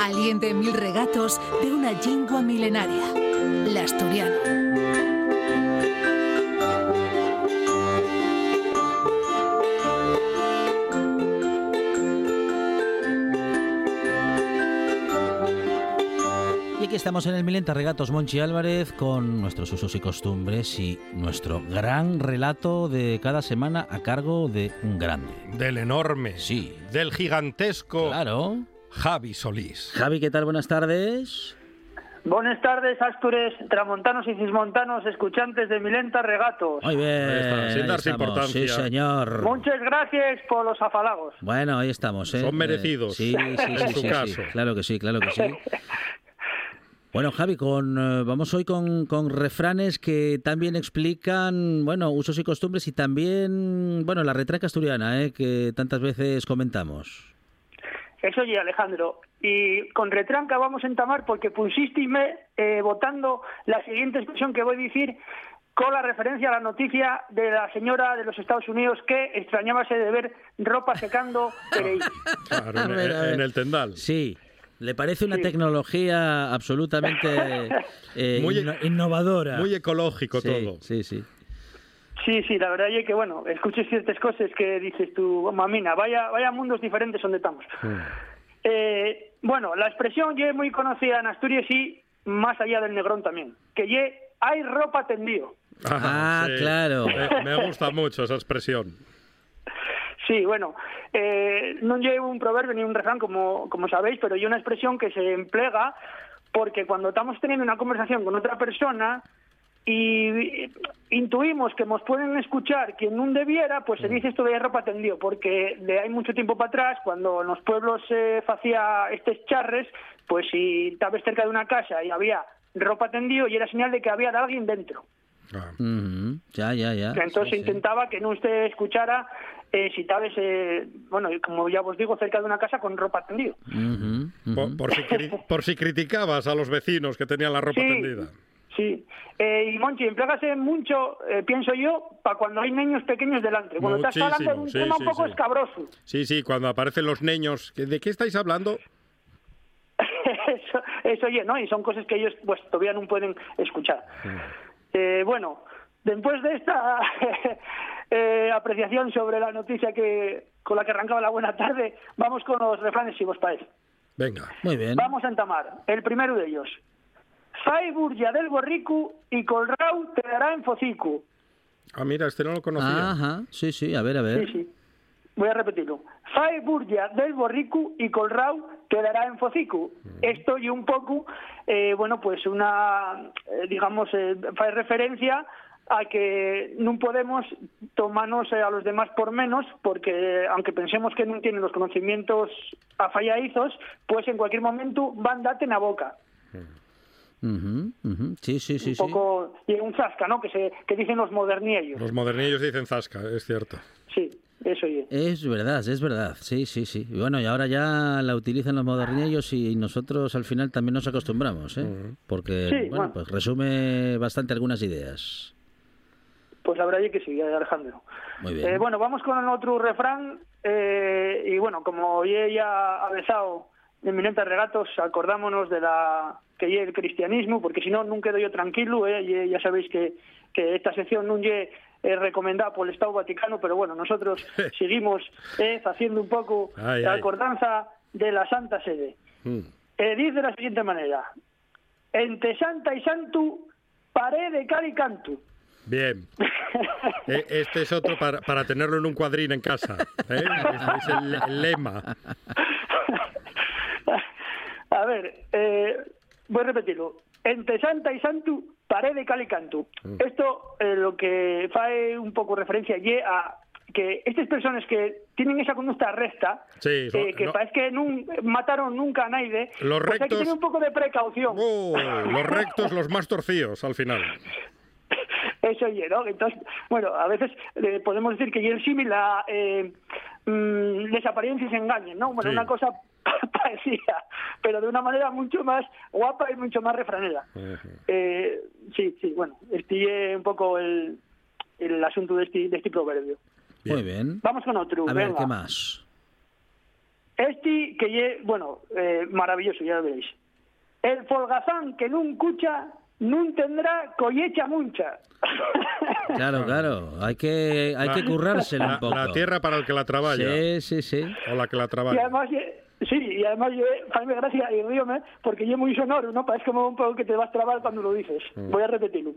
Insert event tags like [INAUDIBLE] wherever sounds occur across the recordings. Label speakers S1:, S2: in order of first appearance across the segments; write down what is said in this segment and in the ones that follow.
S1: Aliente mil regatos de una lengua milenaria, la asturiana.
S2: Y aquí estamos en el Milenta Regatos Monchi Álvarez con nuestros usos y costumbres y nuestro gran relato de cada semana a cargo de un grande.
S3: Del enorme.
S2: Sí.
S3: Del gigantesco.
S2: Claro.
S3: Javi Solís.
S2: Javi, ¿qué tal? Buenas tardes.
S4: Buenas tardes, Astures, tramontanos y cismontanos, escuchantes de Milenta Regatos.
S2: Muy bien.
S3: Ahí sin darse importancia.
S2: Sí, señor.
S4: Muchas gracias por los afalagos.
S2: Bueno, ahí estamos. ¿eh?
S3: Son merecidos,
S2: Eh, sí, sí, [LAUGHS]
S3: en
S2: sí,
S3: su
S2: sí,
S3: caso.
S2: sí. Claro que sí, claro que sí. [LAUGHS] Bueno, Javi, con, eh, vamos hoy con, con refranes que también explican, bueno, usos y costumbres y también, bueno, la retranca asturiana, ¿eh? que tantas veces comentamos.
S4: Eso oye, Alejandro. Y con retranca vamos a entamar porque pusistime eh, votando la siguiente expresión que voy a decir con la referencia a la noticia de la señora de los Estados Unidos que extrañábase de ver ropa secando Pereí. [LAUGHS]
S3: Claro, en, el tendal.
S2: Sí. ¿Le parece una
S4: Sí.
S2: tecnología absolutamente [LAUGHS] eh,
S3: Muy-
S2: inno- innovadora?
S3: Muy ecológico
S2: sí,
S3: todo.
S2: Sí, sí.
S4: Sí, sí, la verdad es que, bueno, escuches ciertas cosas que dices tú, mamina, vaya, vaya mundos diferentes donde estamos. Eh, bueno, la expresión ya es muy conocida en Asturias y más allá del Negrón también, que ye hay ropa tendido.
S2: Ah, claro.
S3: Me, me gusta mucho esa expresión.
S4: Sí, bueno, eh, no llevo un proverbio ni un refrán, como, como sabéis, pero hay una expresión que se emplea porque cuando estamos teniendo una conversación con otra persona y intuimos que nos pueden escuchar quien no debiera, pues se dice esto de ropa tendido, porque de hay mucho tiempo para atrás, cuando en los pueblos se hacía estos charres, pues si estabas cerca de una casa y había ropa tendido y era señal de que había de alguien dentro.
S3: Ah.
S2: Ya, ya, ya.
S4: Entonces
S2: Sí, sí.
S4: intentaba que no usted escuchara eh, si estabas, eh, bueno, y como ya os digo, cerca de una casa con ropa
S2: ujú.
S3: Por, por si, por si criticabas a los vecinos que tenían la ropa
S4: Sí.
S3: tendida.
S4: Sí, eh, y Monchi, emplégase mucho, eh, pienso yo, para cuando hay niños pequeños delante. Cuando estás hablando de un
S3: Muchísimo, sí,
S4: tema
S3: sí,
S4: un poco
S3: sí.
S4: escabroso.
S3: Sí, sí, cuando aparecen los niños. ¿que- ¿De qué estáis hablando? [LAUGHS]
S4: eso, eso oye, ¿no? Y son cosas que ellos pues todavía no pueden escuchar. Eh, bueno, después de esta [LAUGHS] eh, apreciación sobre la noticia que con la que arrancaba la buena tarde, vamos con los refranes, si vos parece.
S3: Venga.
S2: Muy bien.
S4: Vamos a entamar. El primero de ellos. Fai burja del borrico y colrau te dará en focico.
S3: Ah, mira, este no lo conocía.
S2: Ajá, sí, sí, a ver, a ver.
S4: Sí, sí. Voy a repetirlo. Fai burja del borrico y colrau te dará en focico. Esto y un poco, eh, bueno, pues una, eh, digamos, eh, referencia a que no podemos tomarnos eh, a los demás por menos, porque aunque pensemos que no tienen los conocimientos afalladizos, pues en cualquier momento van date en la boca.
S2: Ujú, ujú. Sí, sí, sí,
S4: un
S2: sí.
S4: poco y un zasca, ¿no? Que se que dicen los modernillos.
S3: Los modernillos dicen zasca, es cierto.
S4: Sí, eso y
S2: Es verdad, es verdad, sí, sí, sí. Y bueno, y ahora ya la utilizan los modernillos y nosotros al final también nos acostumbramos, ¿eh? Porque,
S4: Sí,
S2: bueno,
S4: bueno.
S2: pues resume bastante algunas ideas.
S4: Pues la verdad es que sí, Alejandro.
S2: Muy bien.
S4: Eh, bueno, vamos con otro refrán. eh, y bueno, como ya ya ha besado de eminentes regatos, acordámonos de la que es el cristianismo, porque si no, nunca quedo yo tranquilo. eh, ya sabéis que, que esta sección no es recomendada por el Estado Vaticano, pero bueno, nosotros [LAUGHS] seguimos eh, haciendo un poco
S3: Ay,
S4: la
S3: ay.
S4: acordanza de la Santa Sede.
S3: Mm.
S4: Eh, dice de la siguiente manera: Entre Santa y Santo, pared de cal y canto.
S3: Bien. [LAUGHS] Eh, Este es otro para, para tenerlo en un cuadrín en casa. ¿eh? Este es el lema. [LAUGHS]
S4: A ver, eh, voy a repetirlo. Entre Santa y Santo, pared de cal y canto. Esto eh, lo que fae un poco referencia ye a que estas personas que tienen esa conducta recta,
S3: Sí,
S4: eh, que
S3: no-
S4: parece que nun, mataron nunca a nadie,
S3: Los
S4: pues hay que tener un poco de precaución.
S3: Oh, los rectos, los más torcidos al final. [LAUGHS]
S4: Eso oye, ¿no? Entonces, bueno, a veces eh, podemos decir que el símil a eh, mm, las apariencias engañen, ¿no? Bueno,
S3: Sí.
S4: una cosa [LAUGHS] parecida, pero de una manera mucho más guapa y mucho más refranera. Eh, sí, sí, bueno, este es un poco el, el asunto de este, de este proverbio.
S2: Muy bien.
S4: Vamos con otro.
S2: A ver,
S4: venga.
S2: ¿qué más?
S4: Este que lle, bueno, eh, maravilloso, ya lo veréis. El folgazán que nun cucha, nun tendrá collecha muncha. [LAUGHS]
S2: Claro, claro. Hay que, hay que currárselo
S3: La,
S2: un poco.
S3: la tierra para el que la trabaja.
S2: Sí, sí, sí.
S3: O la que la
S4: Y
S3: trabaja.
S4: además, eh, sí, y además, eh, faime gracia y ríome porque yo muy sonoro, ¿no? Parece como un poco que te vas a trabar cuando lo dices.
S3: Mm.
S4: Voy a repetirlo.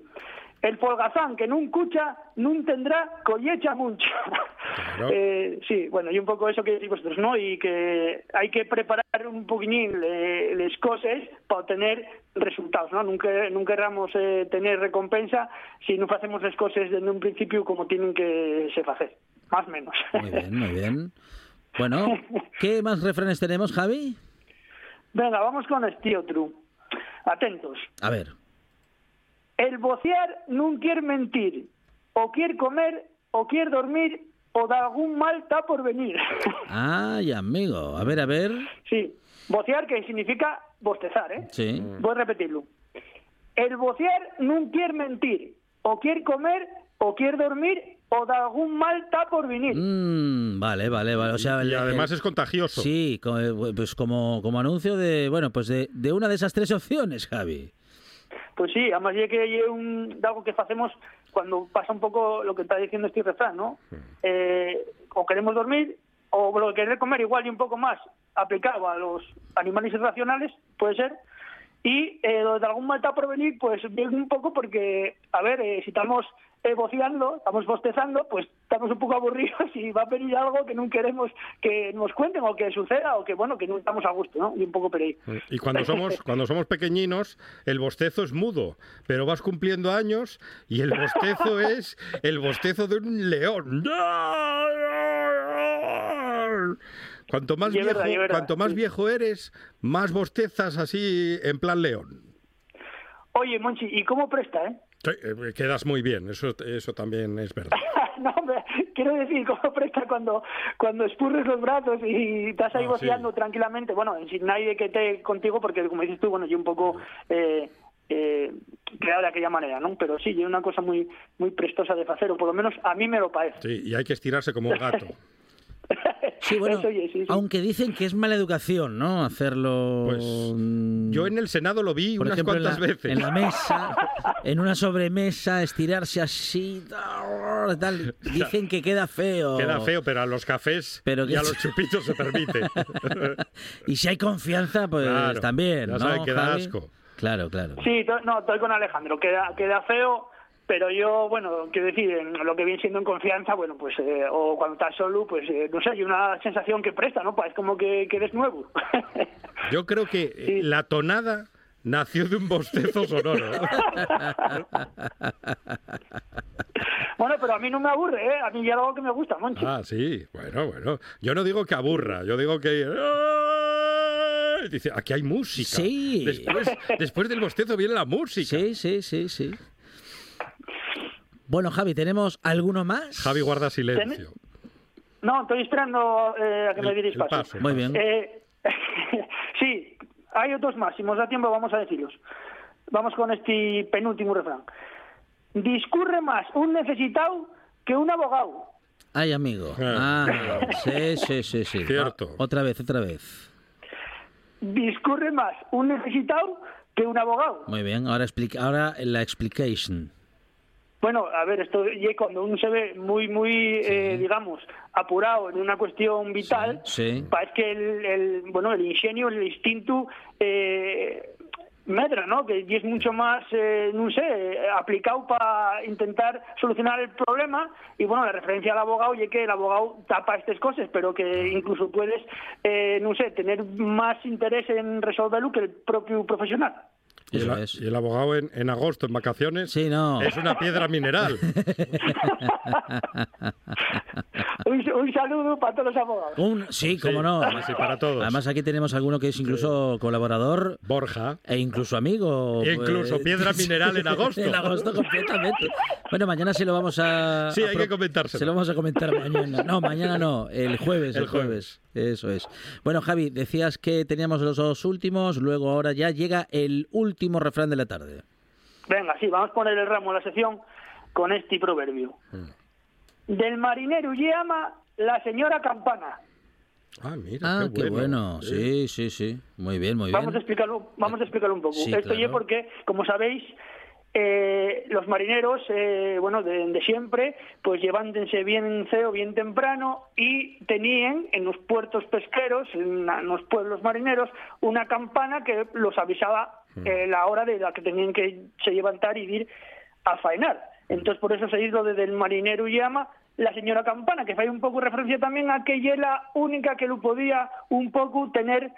S4: El folgazán que nun cucha, nun tendrá collecha.
S3: Claro. [LAUGHS]
S4: Eh, sí, bueno, y un poco eso que decís vosotros, ¿no? Y que hay que preparar un poquillín eh, las cosas para obtener resultados, ¿no? Nunca, nunca queramos eh, tener recompensa si no hacemos las cosas desde un principio como tienen que se hacer, más o menos.
S2: Muy bien, muy bien. Bueno, [LAUGHS] ¿qué más refranes tenemos, Javi?
S4: Venga, vamos con este otro. Atentos.
S2: A ver.
S4: El vocear non quiere mentir, o quiere comer, o quiere dormir, o de algún mal está por venir. [LAUGHS]
S2: Ay, amigo. A ver, a ver.
S4: sí, vocear que significa bostezar, ¿eh?
S2: Sí.
S4: Voy a repetirlo. El vocear non quiere mentir, o quiere comer, o quiere dormir, o de algún mal está por venir.
S2: Mm, vale, vale, vale. O sea,
S3: Y
S2: el-
S3: además
S2: el-
S3: es contagioso.
S2: Sí, eh, pues como, como anuncio de, bueno, pues de, de una de esas tres opciones, Javi.
S4: Pues sí, además ya que hay un, algo que hacemos cuando pasa un poco lo que está diciendo este refrán, ¿no? Eh, o queremos dormir, o lo que querer comer igual y un poco más aplicado a los animales irracionales, puede ser. Y eh, de algún mal está por venir, pues bien un poco porque, a ver, eh, si estamos voceando, estamos bostezando, pues estamos un poco aburridos [LAUGHS] y va a venir algo que no queremos que nos cuenten o que suceda o que, bueno, que no estamos a gusto, ¿no? Y un poco por ahí.
S3: Y cuando somos, [LAUGHS] cuando somos pequeñinos, el bostezo es mudo, pero vas cumpliendo años y el bostezo [LAUGHS] es el bostezo de un león. Cuanto más viejo,
S4: verdad, verdad,
S3: cuanto más
S4: sí.
S3: viejo eres, más bostezas así en plan león.
S4: Oye, Monchi, ¿y cómo presta, eh?
S3: Sí, eh, Quedas muy bien, eso, eso también es verdad. [LAUGHS]
S4: no, hombre, quiero decir, [LAUGHS] ¿cómo presta cuando, cuando espurres los brazos y estás ahí
S3: Ah, sí.
S4: tranquilamente? Bueno, sin nadie que esté contigo, porque como dices tú, bueno, yo un poco eh, eh, creado de aquella manera, ¿no? Pero sí, yo una cosa muy muy prestosa de hacer, o por lo menos a mí me lo parece.
S3: Sí, y hay que estirarse como un gato. [LAUGHS]
S2: Sí, bueno,
S4: Eso, oye, sí, sí.
S2: aunque dicen que es mala educación, ¿no? Hacerlo...
S3: Pues,
S2: mm,
S3: Yo en el Senado lo vi
S2: por
S3: unas
S2: ejemplo, en
S3: cuantas
S2: la,
S3: veces.
S2: en la [LAUGHS] mesa, en una sobremesa, estirarse así, tal. [LAUGHS] Dicen que queda feo.
S3: Queda feo, pero a los cafés
S2: Pero
S3: y
S2: que-
S3: a [LAUGHS] los chupitos se permite.
S2: Y si hay confianza, pues
S3: Claro,
S2: también,
S3: ya
S2: ¿no,
S3: saben que da
S2: Javi?
S3: asco.
S2: Claro, claro.
S4: Sí, no, estoy con Alejandro, queda, queda feo, pero yo, bueno, quiero decir, en lo que viene siendo en confianza, bueno, pues, eh, o cuando estás solo, pues, eh, no sé, hay una sensación que presta, ¿no? Es como que, que eres nuevo. [LAUGHS]
S3: Yo creo que eh,
S4: Sí.
S3: la tonada nació de un bostezo sonoro. [LAUGHS]
S4: bueno, pero a mí no me aburre, ¿eh? A mí ya algo que me gusta, Monchi.
S3: Ah, sí, bueno, bueno. Yo no digo que aburra, yo digo que... Dice, aquí hay música.
S2: Sí.
S3: Después, después del bostezo viene la música.
S2: Sí, sí, sí, sí. Bueno, Javi, ¿tenemos alguno más?
S3: Javi guarda silencio.
S4: No, estoy esperando eh, a que me
S3: El-
S4: diréis
S3: el
S4: paso.
S3: paso.
S2: Muy bien.
S4: Eh, [LAUGHS] sí, hay otros más. Si nos da tiempo, vamos a decirlos. Vamos con este penúltimo refrán. Discurre más un necesitado que un abogado.
S2: Ay, amigo.
S3: Ah.
S2: Ah, sí, sí, sí, sí.
S3: Cierto.
S2: Ah, otra vez, otra vez.
S4: Discurre más un necesitado que un abogado.
S2: Muy bien, ahora, explica, ahora la explication.
S4: Bueno, a ver, esto y cuando uno se ve muy, muy, eh, digamos, apurado en una cuestión vital,
S2: Sí, sí.
S4: parece que el, el, bueno, el ingenio, el instinto, eh, medra, ¿no? Que y es mucho más, eh, no sé, aplicado para intentar solucionar el problema. Y bueno, la referencia al abogado, y que el abogado tapa estas cosas, pero que incluso puedes, eh, no sé, tener más interés en resolverlo que el propio profesional.
S3: Y el,
S2: es.
S3: y el abogado en, en agosto, en vacaciones,
S2: Sí, no.
S3: es una piedra mineral. [LAUGHS]
S4: un, saludo para todos los abogados.
S2: sí, cómo no.
S3: Sí, para todos.
S2: Además aquí tenemos alguno que es incluso colaborador.
S3: Borja.
S2: E incluso amigo.
S3: E incluso
S2: pues.
S3: piedra [LAUGHS] mineral en agosto.
S2: en agosto completamente. Bueno, mañana sí lo vamos a...
S3: Sí, hay que comentárselo.
S2: Se lo vamos a comentar mañana. No, mañana no, el jueves, [LAUGHS] el, jueves. Eso es. Bueno, Javi, decías que teníamos los dos últimos, luego ahora ya llega el último refrán de la tarde.
S4: Venga, sí, vamos a poner el ramo en la sección con este proverbio. Mm. Del marinero llama la señora Campana.
S3: Ah, mira,
S2: ah,
S3: qué,
S2: bueno. Sí, sí, sí. Muy bien, muy bien.
S4: Vamos a explicarlo, vamos a explicarlo un poco. Esto ya porque, como sabéis, eh, los marineros, eh, bueno, de, siempre, pues llevándense bien ceo, bien temprano y tenían en los puertos pesqueros, en, los pueblos marineros, una campana que los avisaba mm. eh, la hora de la que tenían que se levantar y ir a faenar. Entonces, por eso se hizo desde el marinero llama la señora Campana, que fue un poco referencia también a que ella la única que lo podía un poco tener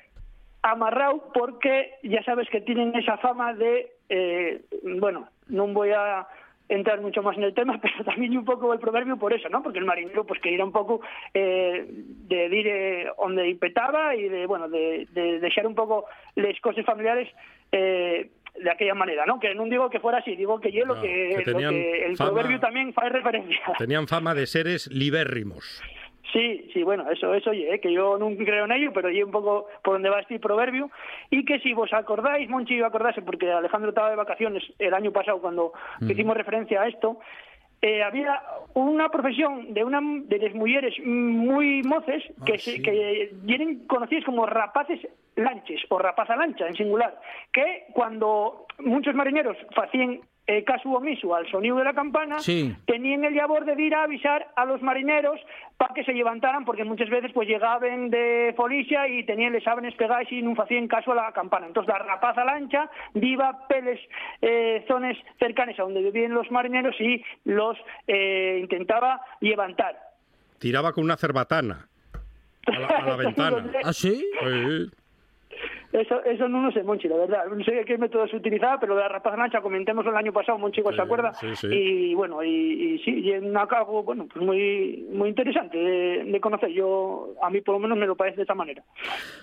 S4: amarrado porque ya sabes que tienen esa fama de, eh, bueno, no voy a entrar mucho más en el tema, [LAUGHS] pero también un poco el proverbio por eso, ¿no? Porque el marinero pues quería un poco eh, de ir eh, donde petaba y de, bueno, de, de un poco las cosas familiares eh, de aquella manera, ¿no? Que no digo que fuera así, digo que yo lo, que, el proverbio también hace referencia. [LAUGHS]
S3: Tenían fama de seres libérrimos.
S4: Sí, sí, bueno, eso, eso, oye, que yo nunca creo en ello, pero yo un poco por donde va este proverbio, y que si vos acordáis, Monchi acordarse, porque Alejandro estaba de vacaciones el año pasado cuando hicimos referencia a esto, eh, había una profesión de una de las mujeres muy moces que, ah, que vienen conocidas como rapaces lanches o rapaza lancha en singular, que cuando muchos marineros hacían eh, caso omiso al sonido de la campana, tenían el labor de ir a avisar a los marineros para que se levantaran, porque muchas veces pues llegaban de Folicia y tenían les sábanas pegadas y no hacían caso a la campana. Entonces la rapaza lancha viva peles eh, zonas cercanas a donde vivían los marineros y los eh, intentaba levantar.
S3: Tiraba con una cerbatana a la, [LAUGHS] ventana.
S2: ¿Ah, sí?
S3: sí.
S4: Eso, eso no lo sé, Monchi, la verdad. No sé qué método se utilizaba, pero de la rapaza lancha comentemos el año pasado, Monchi ¿se acuerda? Y bueno, y, sí, y en algo, bueno, pues muy, muy interesante de, conocer. Yo, a mí por lo menos me lo parece de esa manera.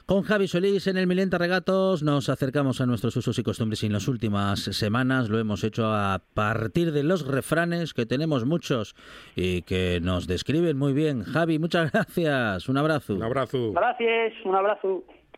S2: Con Javi Solís en el Milenta Regatos nos acercamos a nuestros usos y costumbres y en las últimas semanas lo hemos hecho a partir de los refranes, que tenemos muchos y que nos describen muy bien. Javi, muchas [LAUGHS] gracias. Un abrazo.
S3: Un abrazo.
S4: Gracias, un abrazo.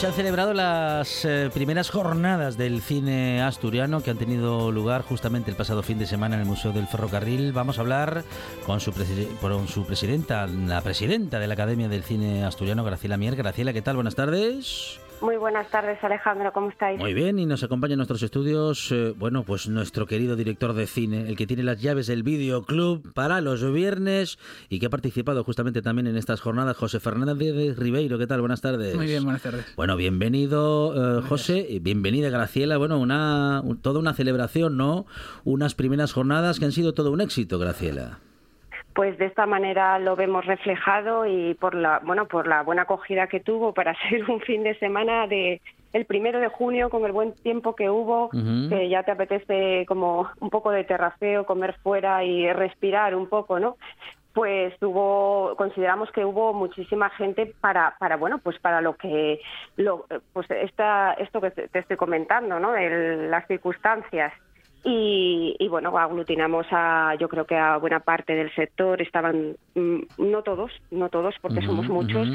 S2: Se han celebrado las eh, primeras jornadas del cine asturiano que han tenido lugar justamente el pasado fin de semana en el Museo del Ferrocarril. Vamos a hablar con su, con su presidenta, la presidenta de la Academia del Cine Asturiano, Graciela Mier. Graciela, ¿qué tal? Buenas tardes.
S5: Muy buenas tardes, Alejandro, ¿cómo estáis?
S2: Muy bien, y nos acompaña en nuestros estudios, eh, bueno, pues nuestro querido director de cine, el que tiene las llaves del videoclub para los viernes y que ha participado justamente también en estas jornadas, José Fernández Ribeiro. ¿Qué tal? Buenas tardes.
S6: Muy bien, buenas tardes.
S2: Bueno, bienvenido, eh, José, y bienvenida, Graciela. Bueno, una, toda una celebración, ¿no? Unas primeras jornadas que han sido todo un éxito, Graciela
S5: pues de esta manera lo vemos reflejado y por la bueno por la buena acogida que tuvo para [LAUGHS] ser un fin de semana de el primero de junio con el buen tiempo que hubo, que ya te apetece como un poco de terraceo, comer fuera y respirar un poco, ¿no? pues hubo consideramos que hubo muchísima gente para para bueno pues para lo que lo pues esta esto que te estoy comentando no las circunstancias y, bueno, aglutinamos a, yo creo que a buena parte del sector, estaban, mm, no todos, no todos, porque somos muchos,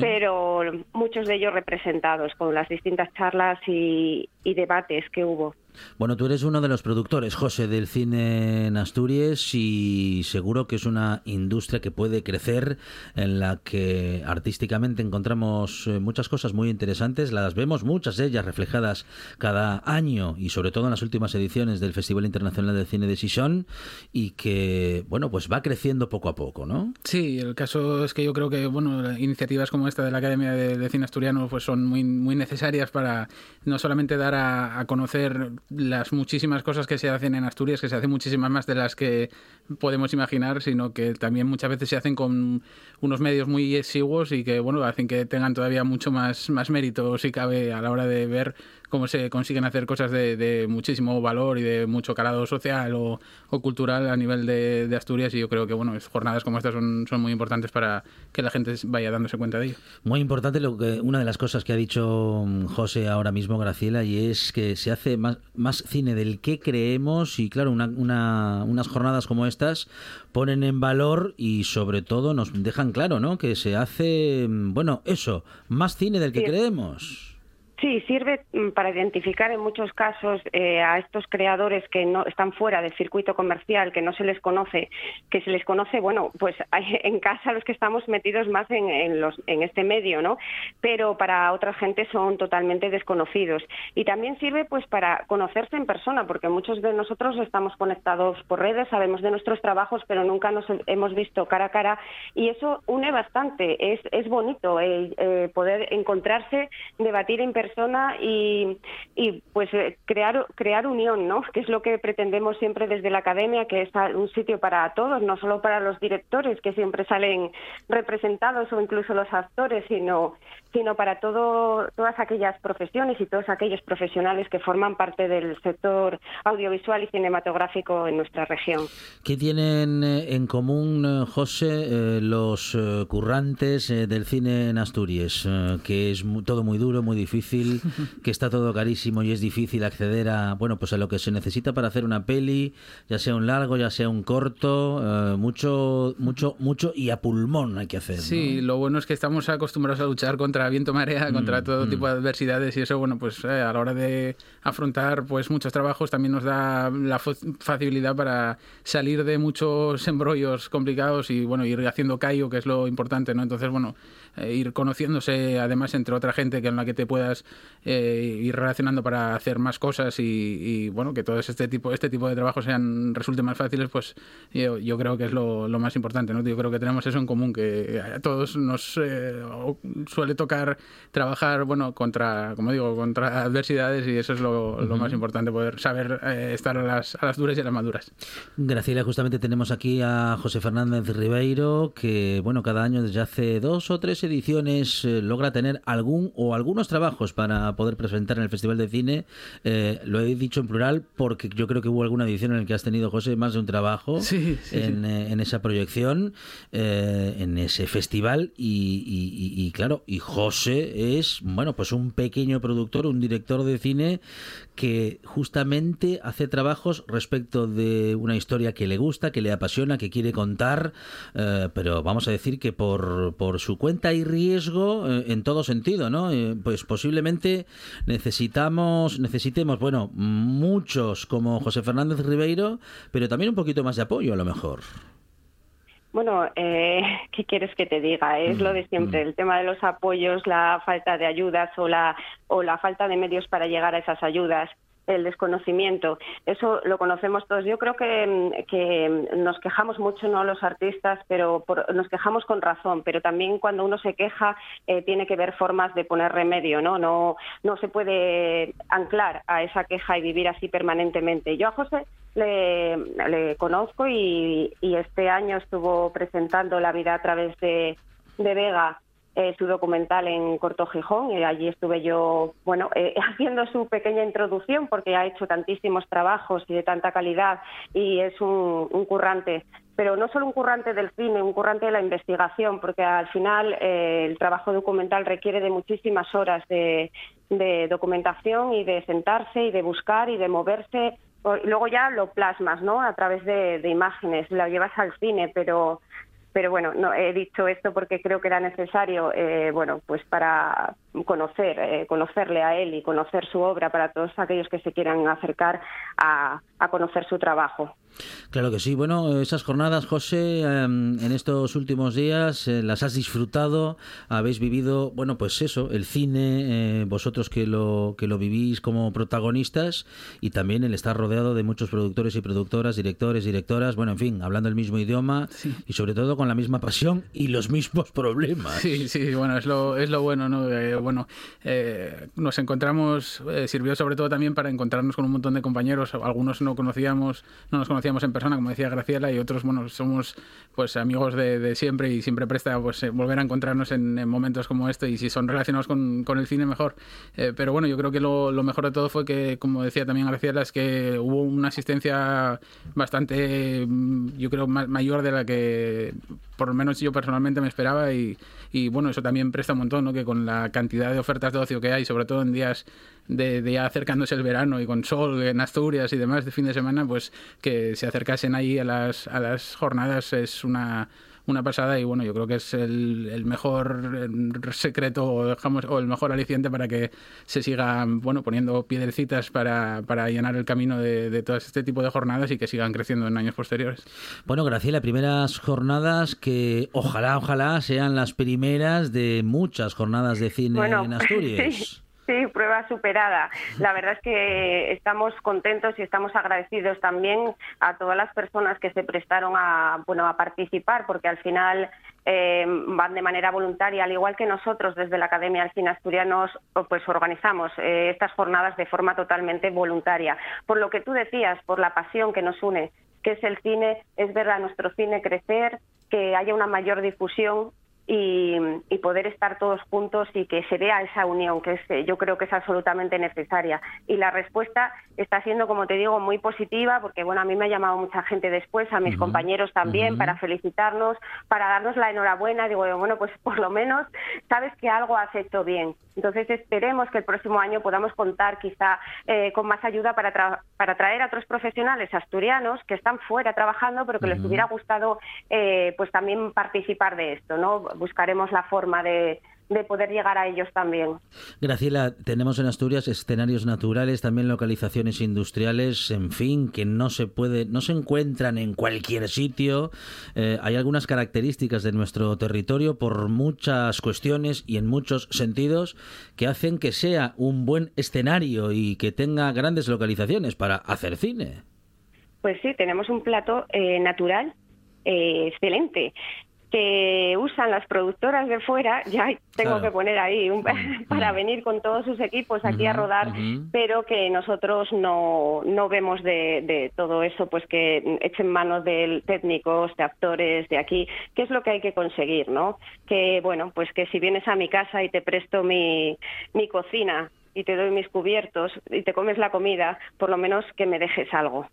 S5: pero muchos de ellos representados con las distintas charlas y debates que hubo.
S2: Bueno, tú eres uno de los productores, José, del cine en Asturias y seguro que es una industria que puede crecer, en la que artísticamente encontramos eh, muchas cosas muy interesantes, las vemos muchas de ellas reflejadas cada año y sobre todo en las últimas ediciones del Festival Internacional de Cine de Sison y que, bueno, pues va creciendo poco a poco, ¿no?
S6: Sí, el caso es que yo creo que, bueno, iniciativas como esta de la Academia de, Cine Asturiano pues son muy, muy necesarias para no solamente dar a conocer las muchísimas cosas que se hacen en Asturias, que se hacen muchísimas más de las que podemos imaginar, sino que también muchas veces se hacen con unos medios muy exiguos y que bueno hacen que tengan todavía mucho más, más mérito, si cabe, a la hora de ver cómo se consiguen hacer cosas de, muchísimo valor y de mucho calado social o, cultural a nivel de, Asturias y yo creo que bueno jornadas como estas son, son muy importantes para que la gente vaya dándose cuenta de ello.
S2: Muy importante lo que una de las cosas que ha dicho mm, José ahora mismo Graciela y es que se hace más, más cine del que creemos y claro una, unas jornadas como ponen en valor y sobre todo nos dejan claro ¿no? que se hace mm, bueno eso más cine del que creemos.
S5: Sí, sirve mm, para identificar en muchos casos eh, a estos creadores que no están fuera del circuito comercial, que no se les conoce, que se les conoce, bueno, pues [LAUGHS] en casa los que estamos metidos más en, este medio, ¿no? Pero para otra gente son totalmente desconocidos. Y también sirve pues para conocerse en persona, porque muchos de nosotros estamos conectados por redes, sabemos de nuestros trabajos, pero nunca nos hemos visto cara a cara y eso une bastante. Es, bonito eh, poder encontrarse, debatir en persona y, y pues eh, crear, crear unión, ¿no? Que es lo que pretendemos siempre desde la academia, que es un sitio para todos, no solo para los directores que siempre salen representados o incluso los actores, sino, sino para todo, todas aquellas profesiones y todos aquellos profesionales que forman parte del sector audiovisual y cinematográfico en nuestra región.
S2: ¿Qué tienen eh, en común, eh, José, los currantes del cine en Asturias? que es todo muy duro, muy difícil que está todo carísimo y es difícil acceder a, bueno, pues a lo que se necesita para hacer una peli, ya sea un largo, ya sea un corto, eh, mucho, mucho, mucho y a pulmón hay que hacer.
S6: Sí, lo bueno es que estamos acostumbrados a luchar contra viento, marea, mm, contra todo tipo de mm. adversidades y eso, bueno, pues eh, a la hora de afrontar pues muchos trabajos también nos da la facilidad para salir de muchos embrollos complicados y bueno, ir haciendo callo, que es lo importante, ¿no? Entonces, bueno, eh, ir conociéndose además entre otra gente con la que te puedas eh, ir relacionando para hacer más cosas y, bueno que todo este tipo este tipo de trabajos sean resulten más fáciles pues yo, yo creo que es lo, lo, más importante no yo creo que tenemos eso en común que a todos nos eh, suele tocar trabajar bueno contra como digo contra adversidades y eso es lo, lo más importante poder saber estar a las, a las duras y a las maduras
S2: Graciela justamente tenemos aquí a José Fernández Ribeiro que bueno cada año desde hace dos o tres ediciones eh, logra tener algún o algunos trabajos para poder presentar en el Festival de Cine. Eh, lo he dicho en plural porque yo creo que hubo alguna edición en la que has tenido, José, más de un trabajo
S6: eh,
S2: en, esa proyección, en ese festival. Y, claro, y José es, bueno, pues un pequeño productor, un director de cine que justamente hace trabajos respecto de una historia que le gusta, que le apasiona, que quiere contar, pero vamos a decir que por, por su cuenta hay riesgo eh, en todo sentido, ¿no? Eh, pues posiblemente necesitamos, necesitemos, bueno, muchos como José Fernández Ribeiro, pero también un poquito más de apoyo a lo mejor.
S5: Bueno, eh, ¿qué quieres que te diga? Es lo de siempre, mm. el tema de los apoyos, la falta de ayudas o la, o la falta de medios para llegar a esas ayudas el desconocimiento. Eso lo conocemos todos. Yo creo que, que nos quejamos mucho, no los artistas, pero nos quejamos con razón. Pero también cuando uno se queja eh, tiene que ver formas de poner remedio, ¿no? No, no se puede anclar a esa queja y vivir así permanentemente. Yo a José le, le conozco y, y, este año estuvo presentando La vida a través de, de Vega eh, su documental en Corto Gijón y allí estuve yo, bueno, eh, [LAUGHS] haciendo su pequeña introducción porque ha hecho tantísimos trabajos y de tanta calidad y es un, currante pero no solo un currante del cine, un currante de la investigación, porque al final eh, el trabajo documental requiere de muchísimas horas de, documentación y de sentarse y de buscar y de moverse. Luego ya lo plasmas, ¿no? A través de, de imágenes, lo llevas al cine, pero pero bueno, no he dicho esto porque creo que era necesario, eh, bueno, pues para conocer, eh, conocerle a él y conocer su obra para todos aquellos que se quieran acercar a, a conocer su trabajo.
S2: Claro que sí. Bueno, esas jornadas, José, em, en estos últimos días eh, las has disfrutado, habéis vivido, bueno, pues eso, el cine, eh, vosotros que lo que lo vivís como protagonistas y también el estar rodeado de muchos productores y productoras, directores, directoras, bueno, en fin, hablando el mismo idioma y sobre todo con la misma pasión y los mismos problemas.
S6: Sí, sí, bueno, es lo es lo bueno, ¿no? Eh, bueno, nos encontramos sirvió sobre todo también para encontrarnos con un montón de compañeros, algunos no conocíamos, no nos conocíamos en persona, como decía Graciela, y otros, bueno, somos pues amigos de, siempre y siempre presta pues eh, volver a encontrarnos en, momentos como este y si son relacionados con, el cine mejor. Eh, pero bueno, yo creo que lo, mejor de todo fue que, como decía también Graciela, es que hubo una asistencia bastante, mm, yo creo, mayor de la que por lo menos yo personalmente me esperaba y, y bueno, eso también presta un montón, ¿no? Que con la cantidad de ofertas de ocio que hay, sobre todo en días de, ya acercándose el verano y con sol en Asturias y demás de fin de semana, pues que se acercasen ahí a las, a las jornadas es una una pasada y bueno, yo creo que es el, mejor secreto o, o el mejor aliciente para que se siga bueno, poniendo piedrecitas para, para llenar el camino de, de todo este tipo de jornadas y que sigan creciendo en años posteriores.
S2: Bueno, Graciela, primeras jornadas que ojalá, ojalá sean las primeras de muchas jornadas de cine en Asturias. [LAUGHS]
S5: Sí, prueba superada. La [LAUGHS] verdad es que estamos contentos y estamos agradecidos también a todas las personas que se prestaron a, bueno, a participar, porque al final eh, van de manera voluntaria, al igual que nosotros desde la Academia del Cine Asturianos, pues organizamos eh, estas jornadas de forma totalmente voluntaria. Por lo que tú decías, por la pasión que nos une, que es el cine, es ver a nuestro cine crecer, que haya una mayor difusión y, poder estar todos juntos y que se vea esa unión que es, yo creo que es absolutamente necesaria. Y la respuesta está siendo, como te digo, muy positiva porque bueno, a mí me ha llamado mucha gente después, a mis compañeros también, para felicitarnos, para darnos la enhorabuena. Digo, bueno, pues por lo menos sabes que algo has hecho bien. Entonces esperemos que el próximo año podamos contar quizá eh, con más ayuda para, para traer a otros profesionales asturianos que están fuera trabajando, pero que les hubiera gustado eh, pues también participar de esto, ¿no? buscaremos la forma de, poder llegar a ellos también.
S2: Graciela, tenemos en Asturias escenarios naturales, también localizaciones industriales, en fin, que no se puede, no se encuentran en cualquier sitio. Eh, hay algunas características de nuestro territorio por muchas cuestiones y en muchos sentidos que hacen que sea un buen escenario y que tenga grandes localizaciones para hacer cine.
S5: Pues sí, tenemos un plato eh, natural eh, excelente que usan las productoras de fuera, ya tengo que poner ahí [LAUGHS] para venir con todos sus equipos aquí a rodar, pero que nosotros no, no vemos de, todo eso, pues que echen manos de técnicos, de actores de aquí, qué es lo que hay que conseguir, ¿no? Que bueno, pues que si vienes a mi casa y te presto mi, mi cocina y te doy mis cubiertos y te comes la comida, por lo menos que me dejes algo.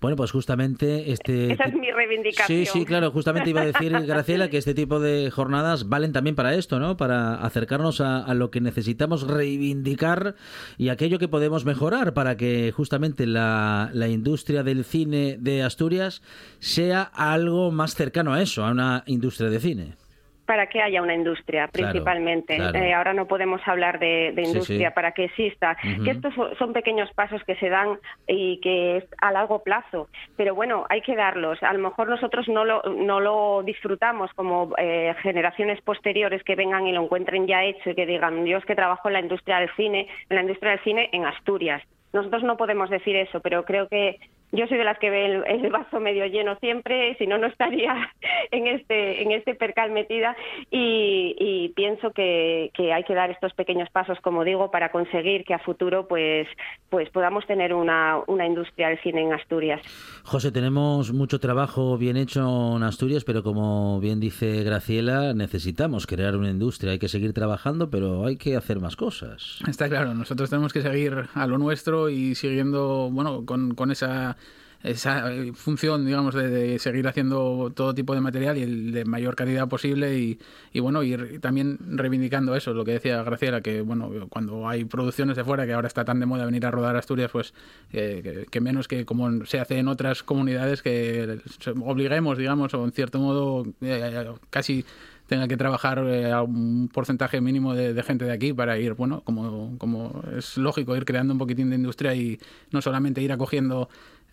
S2: Bueno, pues justamente este...
S5: Esa es mi reivindicación.
S2: Sí, sí, claro, justamente iba a decir, [LAUGHS] Graciela, que este tipo de jornadas valen también para esto, ¿no? Para acercarnos a, lo que necesitamos reivindicar y aquello que podemos mejorar para que justamente la, la industria del cine de Asturias sea algo más cercano a eso, a una industria de cine
S5: para que haya una industria, principalmente. Eh, ahora no podemos hablar de, industria para que exista. Que estos son pequeños pasos que se dan y que es a largo plazo. Pero bueno, hay que darlos. A lo mejor nosotros no lo, no lo disfrutamos como eh, generaciones posteriores que vengan y lo encuentren ya hecho y que digan, Dios que trabajo en la industria del cine, en la industria del cine en Asturias. Nosotros no podemos decir eso, pero creo que yo soy de las que ve el, vaso medio lleno siempre, si no, no estaría [LAUGHS] en este, en este percal metida y, pienso que, hay que dar estos pequeños pasos, como digo, para conseguir que a futuro pues, pues podamos tener una, una industria del cine en Asturias.
S2: José, tenemos mucho trabajo bien hecho en Asturias, pero como bien dice Graciela, necesitamos crear una industria, hay que seguir trabajando, pero hay que hacer más cosas.
S6: Está claro, nosotros tenemos que seguir a lo nuestro y siguiendo, bueno, con, con esa esa eh, función, digamos, de, seguir haciendo todo tipo de material y el de mayor calidad posible y, y bueno, ir también reivindicando eso, lo que decía Graciela, que bueno, cuando hay producciones de fuera, que ahora está tan de moda venir a rodar a Asturias, pues que, menos que como se hace en otras comunidades, que obliguemos, digamos, o en cierto modo eh, casi tenga que trabajar eh, un porcentaje mínimo de, de, gente de aquí para ir, bueno, como, como es lógico, ir creando un poquitín de industria y no solamente ir acogiendo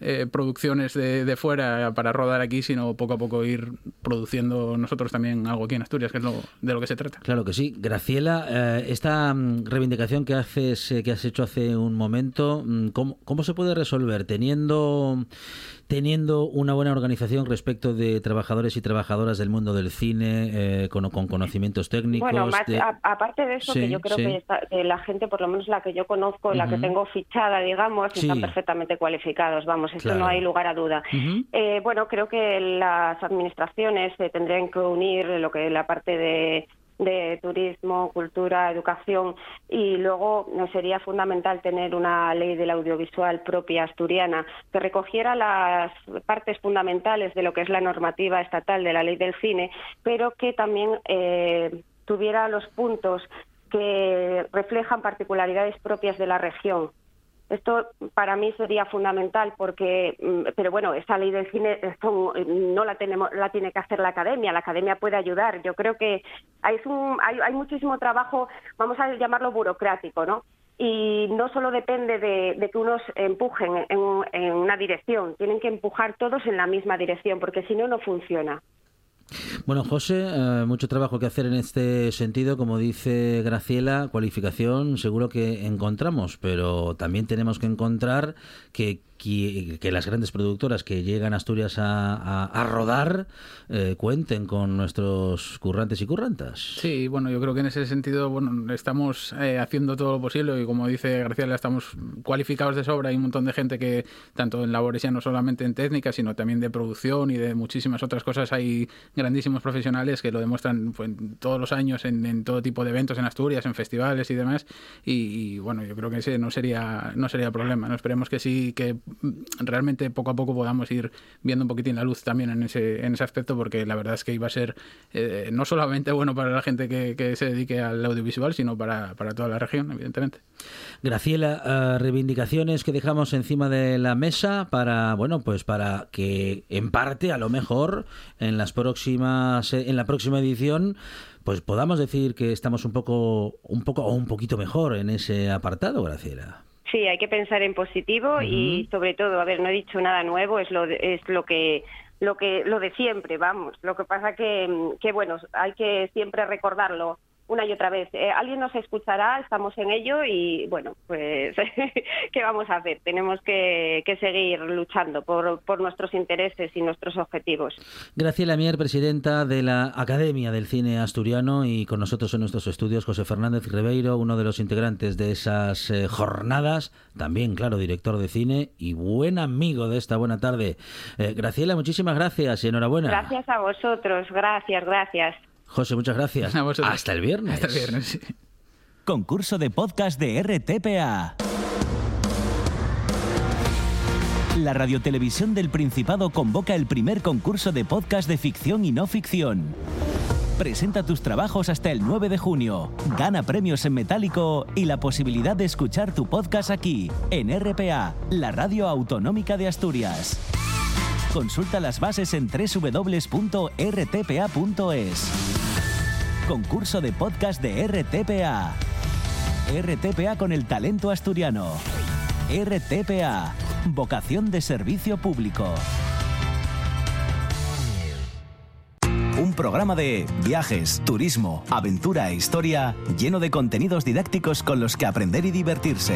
S6: eh, producciones de, fuera para rodar aquí, sino poco a poco ir produciendo nosotros también algo aquí en Asturias, que es lo, de lo que se trata.
S2: Claro que sí. Graciela, eh, esta mm, reivindicación que haces, eh, que has hecho hace un momento, mm, ¿cómo, ¿cómo, se puede resolver teniendo teniendo una buena organización respecto de trabajadores y trabajadoras del mundo del cine, con, conocimientos técnicos.
S5: Bueno, aparte de eso, que yo creo que, la gente, por lo menos la que yo conozco, la que tengo fichada, digamos, están perfectamente cualificados. Vamos, esto no hay lugar a duda. Eh, bueno, creo que las administraciones se tendrían que unir lo que la parte de de turismo, cultura, educación y luego sería fundamental tener una ley del audiovisual propia asturiana que recogiera las partes fundamentales de lo que es la normativa estatal de la ley del cine, pero que también eh, tuviera los puntos que reflejan particularidades propias de la región esto para mí sería fundamental porque, mm, pero bueno, esa ley del cine no la tenemos, la tiene que hacer la academia. La academia puede ayudar. Yo creo que hay, hay, hay muchísimo trabajo, vamos a llamarlo burocrático, ¿no? y no solo depende de, que unos empujen en, en, una dirección, tienen que empujar todos en la misma dirección, porque si no, no funciona.
S2: Bueno, José, eh, mucho trabajo que hacer en este sentido. Como dice Graciela, cualificación seguro que encontramos, pero también tenemos que encontrar que que, las grandes productoras que llegan a Asturias a, rodar eh, cuenten con nuestros currantes y currantas.
S6: Sí, bueno, yo creo que en ese sentido bueno, estamos eh, haciendo todo lo posible y como dice Graciela, estamos cualificados de sobra. Hay un montón de gente que, tanto en labores ya no solamente en técnica, sino también de producción y de muchísimas otras cosas, hay grandísimos profesionales que lo demuestran pues, todos los años en, todo tipo de eventos en Asturias, en festivales y demás. Y, bueno, yo creo que ese no sería, no sería problema. ¿no? Esperemos que sí, que realmente poco a poco podamos ir viendo un poquitín la luz también en ese, en ese aspecto, porque la verdad es que iba a ser eh, no solamente bueno para la gente que, se dedique al audiovisual, sino para, para, toda la región, evidentemente.
S2: Graciela, eh, reivindicaciones que dejamos encima de la mesa para, bueno, pues para que en parte, a lo mejor, en las próximas, en la próxima edición, pues podamos decir que estamos un poco, un poco o un poquito mejor en ese apartado, Graciela.
S5: Sí, hay que pensar en positivo y sobre todo, a ver, no he dicho nada nuevo, es lo es lo que lo que lo de siempre, vamos. Lo que pasa que que bueno, hay que siempre recordarlo una y otra vez. Eh, alguien nos escuchará, estamos en ello y bueno, pues [LAUGHS] ¿qué vamos a hacer? Tenemos que, seguir luchando por, por, nuestros intereses y nuestros objetivos.
S2: Graciela Mier, presidenta de la Academia del Cine Asturiano y con nosotros en nuestros estudios José Fernández Ribeiro, uno de los integrantes de esas eh, jornadas, también, claro, director de cine y buen amigo de esta buena tarde. Eh, Graciela, muchísimas gracias y enhorabuena.
S5: Gracias a vosotros, gracias, gracias.
S2: José, muchas gracias. Hasta el viernes.
S6: Hasta el viernes.
S7: Concurso de podcast de RTPA. La Radiotelevisión del Principado convoca el primer concurso de podcast de ficción y no ficción. Presenta tus trabajos hasta el 9 de junio. Gana premios en metálico y la posibilidad de escuchar tu podcast aquí, en RPA, la radio autonómica de Asturias. Consulta las bases en www.rtpa.es. Concurso de podcast de RTPA. RTPA con el talento asturiano. RTPA. Vocación de servicio público. Un programa de viajes, turismo, aventura e historia lleno de contenidos didácticos con los que aprender y divertirse.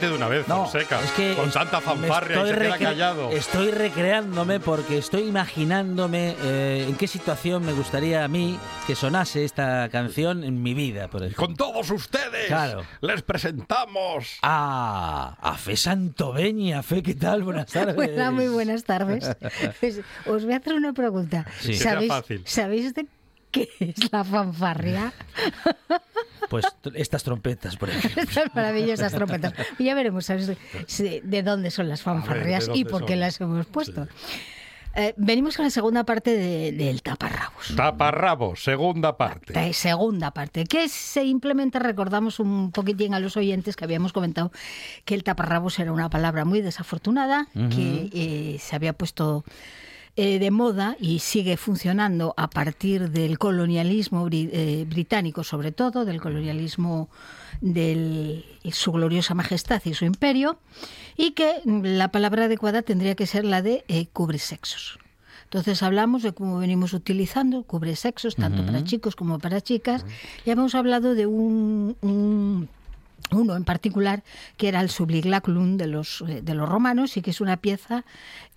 S3: Presente de una vez,
S2: No,
S3: Fonseca.
S2: es que
S3: con tanta fanfarria y
S2: estoy
S3: se queda callado.
S2: Estoy recreándome porque estoy imaginándome eh, en qué situación me gustaría a mí que sonase esta canción en mi vida, por ejemplo.
S3: Con todos ustedes
S2: Claro.
S3: les presentamos
S2: Ah, a Fe Santoveñi, a Fe, ¿qué tal? Buenas [LAUGHS] tardes.
S8: Hola, muy buenas tardes. [LAUGHS] Pues, os voy a hacer una pregunta.
S2: Sí.
S8: ¿Sabéis,
S3: fácil.
S8: ¿Sabéis de [LAUGHS] qué es la fanfarria?
S2: Pues estas trompetas, por ejemplo. [LAUGHS]
S8: Estas maravillosas trompetas. Ya veremos de dónde son las fanfarrias
S3: ¿de
S8: y por qué
S3: son?
S8: las hemos puesto. Eh, venimos con la segunda parte de- del taparrabos.
S3: Taparrabos, segunda parte.
S8: Ta- Segunda parte, que se implementa, recordamos un poquitín a los oyentes que habíamos comentado que el taparrabos era una palabra muy desafortunada, que eh, se había puesto eh, de moda y sigue funcionando a partir del colonialismo bri- eh, británico, sobre todo, del colonialismo de su gloriosa majestad y su imperio, y que la palabra adecuada tendría que ser la de eh, cubresexos. Entonces hablamos de cómo venimos utilizando cubresexos, tanto para chicos como para chicas, y hemos hablado de un- un uno en particular que era el Subliglaclum de los eh, de los romanos y que es una pieza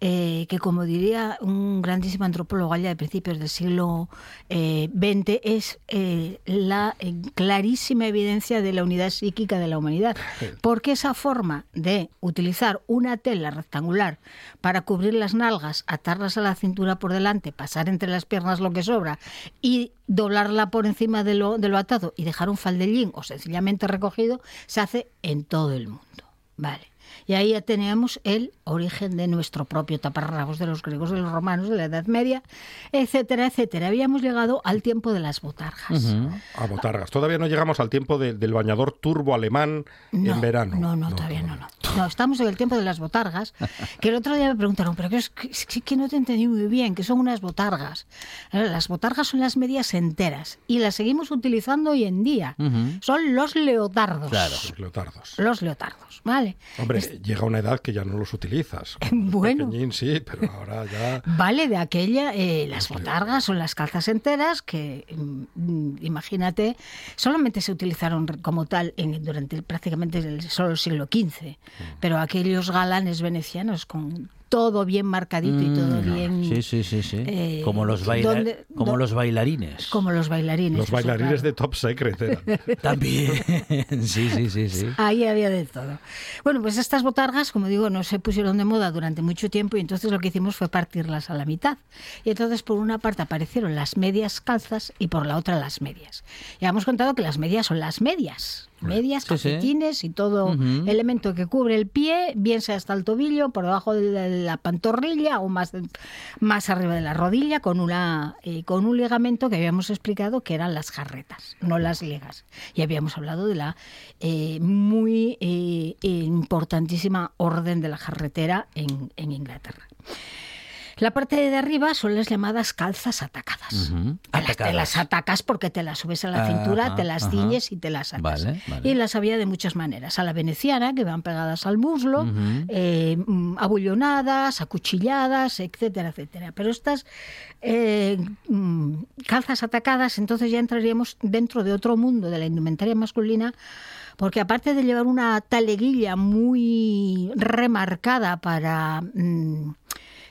S8: eh, que como diría un grandísimo antropólogo allá de principios del siglo eh, XX es eh, la eh, clarísima evidencia de la unidad psíquica de la humanidad. Porque esa forma de utilizar una tela rectangular para cubrir las nalgas atarlas a la cintura por delante pasar entre las piernas lo que sobra y doblarla por encima de lo, de lo atado y dejar un faldellín o sencillamente recogido, se hace en todo el mundo. Vale. Y ahí ya teníamos el origen de nuestro propio taparrabos de los griegos, de los romanos, de la Edad Media, etcétera, etcétera. Habíamos llegado al tiempo de las botargas.
S3: A botargas. Todavía no llegamos al tiempo de- del bañador turbo alemán
S8: No,
S3: en verano.
S8: No, no, todavía no, no. No, estamos en el tiempo de las botargas, que el otro día me preguntaron, pero que es que, que no te entendí muy bien, que son unas botargas. Las botargas son las medias enteras y las seguimos utilizando hoy en día. Son los leotardos.
S2: Claro.
S3: Los leotardos.
S8: Los leotardos, ¿vale?
S3: Hombre,
S8: Es-
S3: llega una edad que ya no los utilizas. [LAUGHS]
S8: Bueno.
S3: Pequeñín, sí, pero ahora ya... [LAUGHS]
S8: Vale, de aquella, eh, las botargas son las calzas enteras que, mm, imagínate, solamente se utilizaron como tal en- durante el- prácticamente el, solo el siglo XV, pero aquellos galanes venecianos con todo bien marcadito y todo bien...
S2: Mm, Sí, sí, sí, sí.
S8: Eh,
S2: como los, baila-
S8: ¿dónde-
S2: como
S8: dó-
S2: los bailarines.
S8: Como los bailarines.
S3: Los
S8: eso,
S3: bailarines
S8: claro.
S3: de Top Secret eran. [LAUGHS]
S2: También. [LAUGHS] sí, sí, sí, sí.
S8: Ahí había de todo. Bueno, pues estas botargas, como digo, no se pusieron de moda durante mucho tiempo y entonces lo que hicimos fue partirlas a la mitad. Y entonces por una parte aparecieron las medias calzas y por la otra las medias. Ya hemos contado que las medias son las medias. Medias,
S2: Sí, sí.
S8: calcetines y todo elemento que cubre el pie, bien sea hasta el tobillo, por debajo de la, la pantorrilla o más, más arriba de la rodilla, con, una, eh, con un ligamento que habíamos explicado que eran las jarretas, no las ligas. Y habíamos hablado de la eh, muy eh, importantísima orden de la jarretera en, en Inglaterra. La parte de arriba son las llamadas calzas atacadas. Te las- Te
S2: Atacadas.
S8: las atacas porque te las subes a la cintura, te las ciñes y te las.
S2: Vale, vale.
S8: Y las había de muchas maneras. A la veneciana, que van pegadas al muslo, eh, mm, abullonadas, acuchilladas, etcétera, etcétera. Pero estas eh, mm, calzas atacadas, entonces ya entraríamos dentro de otro mundo de la indumentaria masculina, porque aparte de llevar una taleguilla muy remarcada para mm,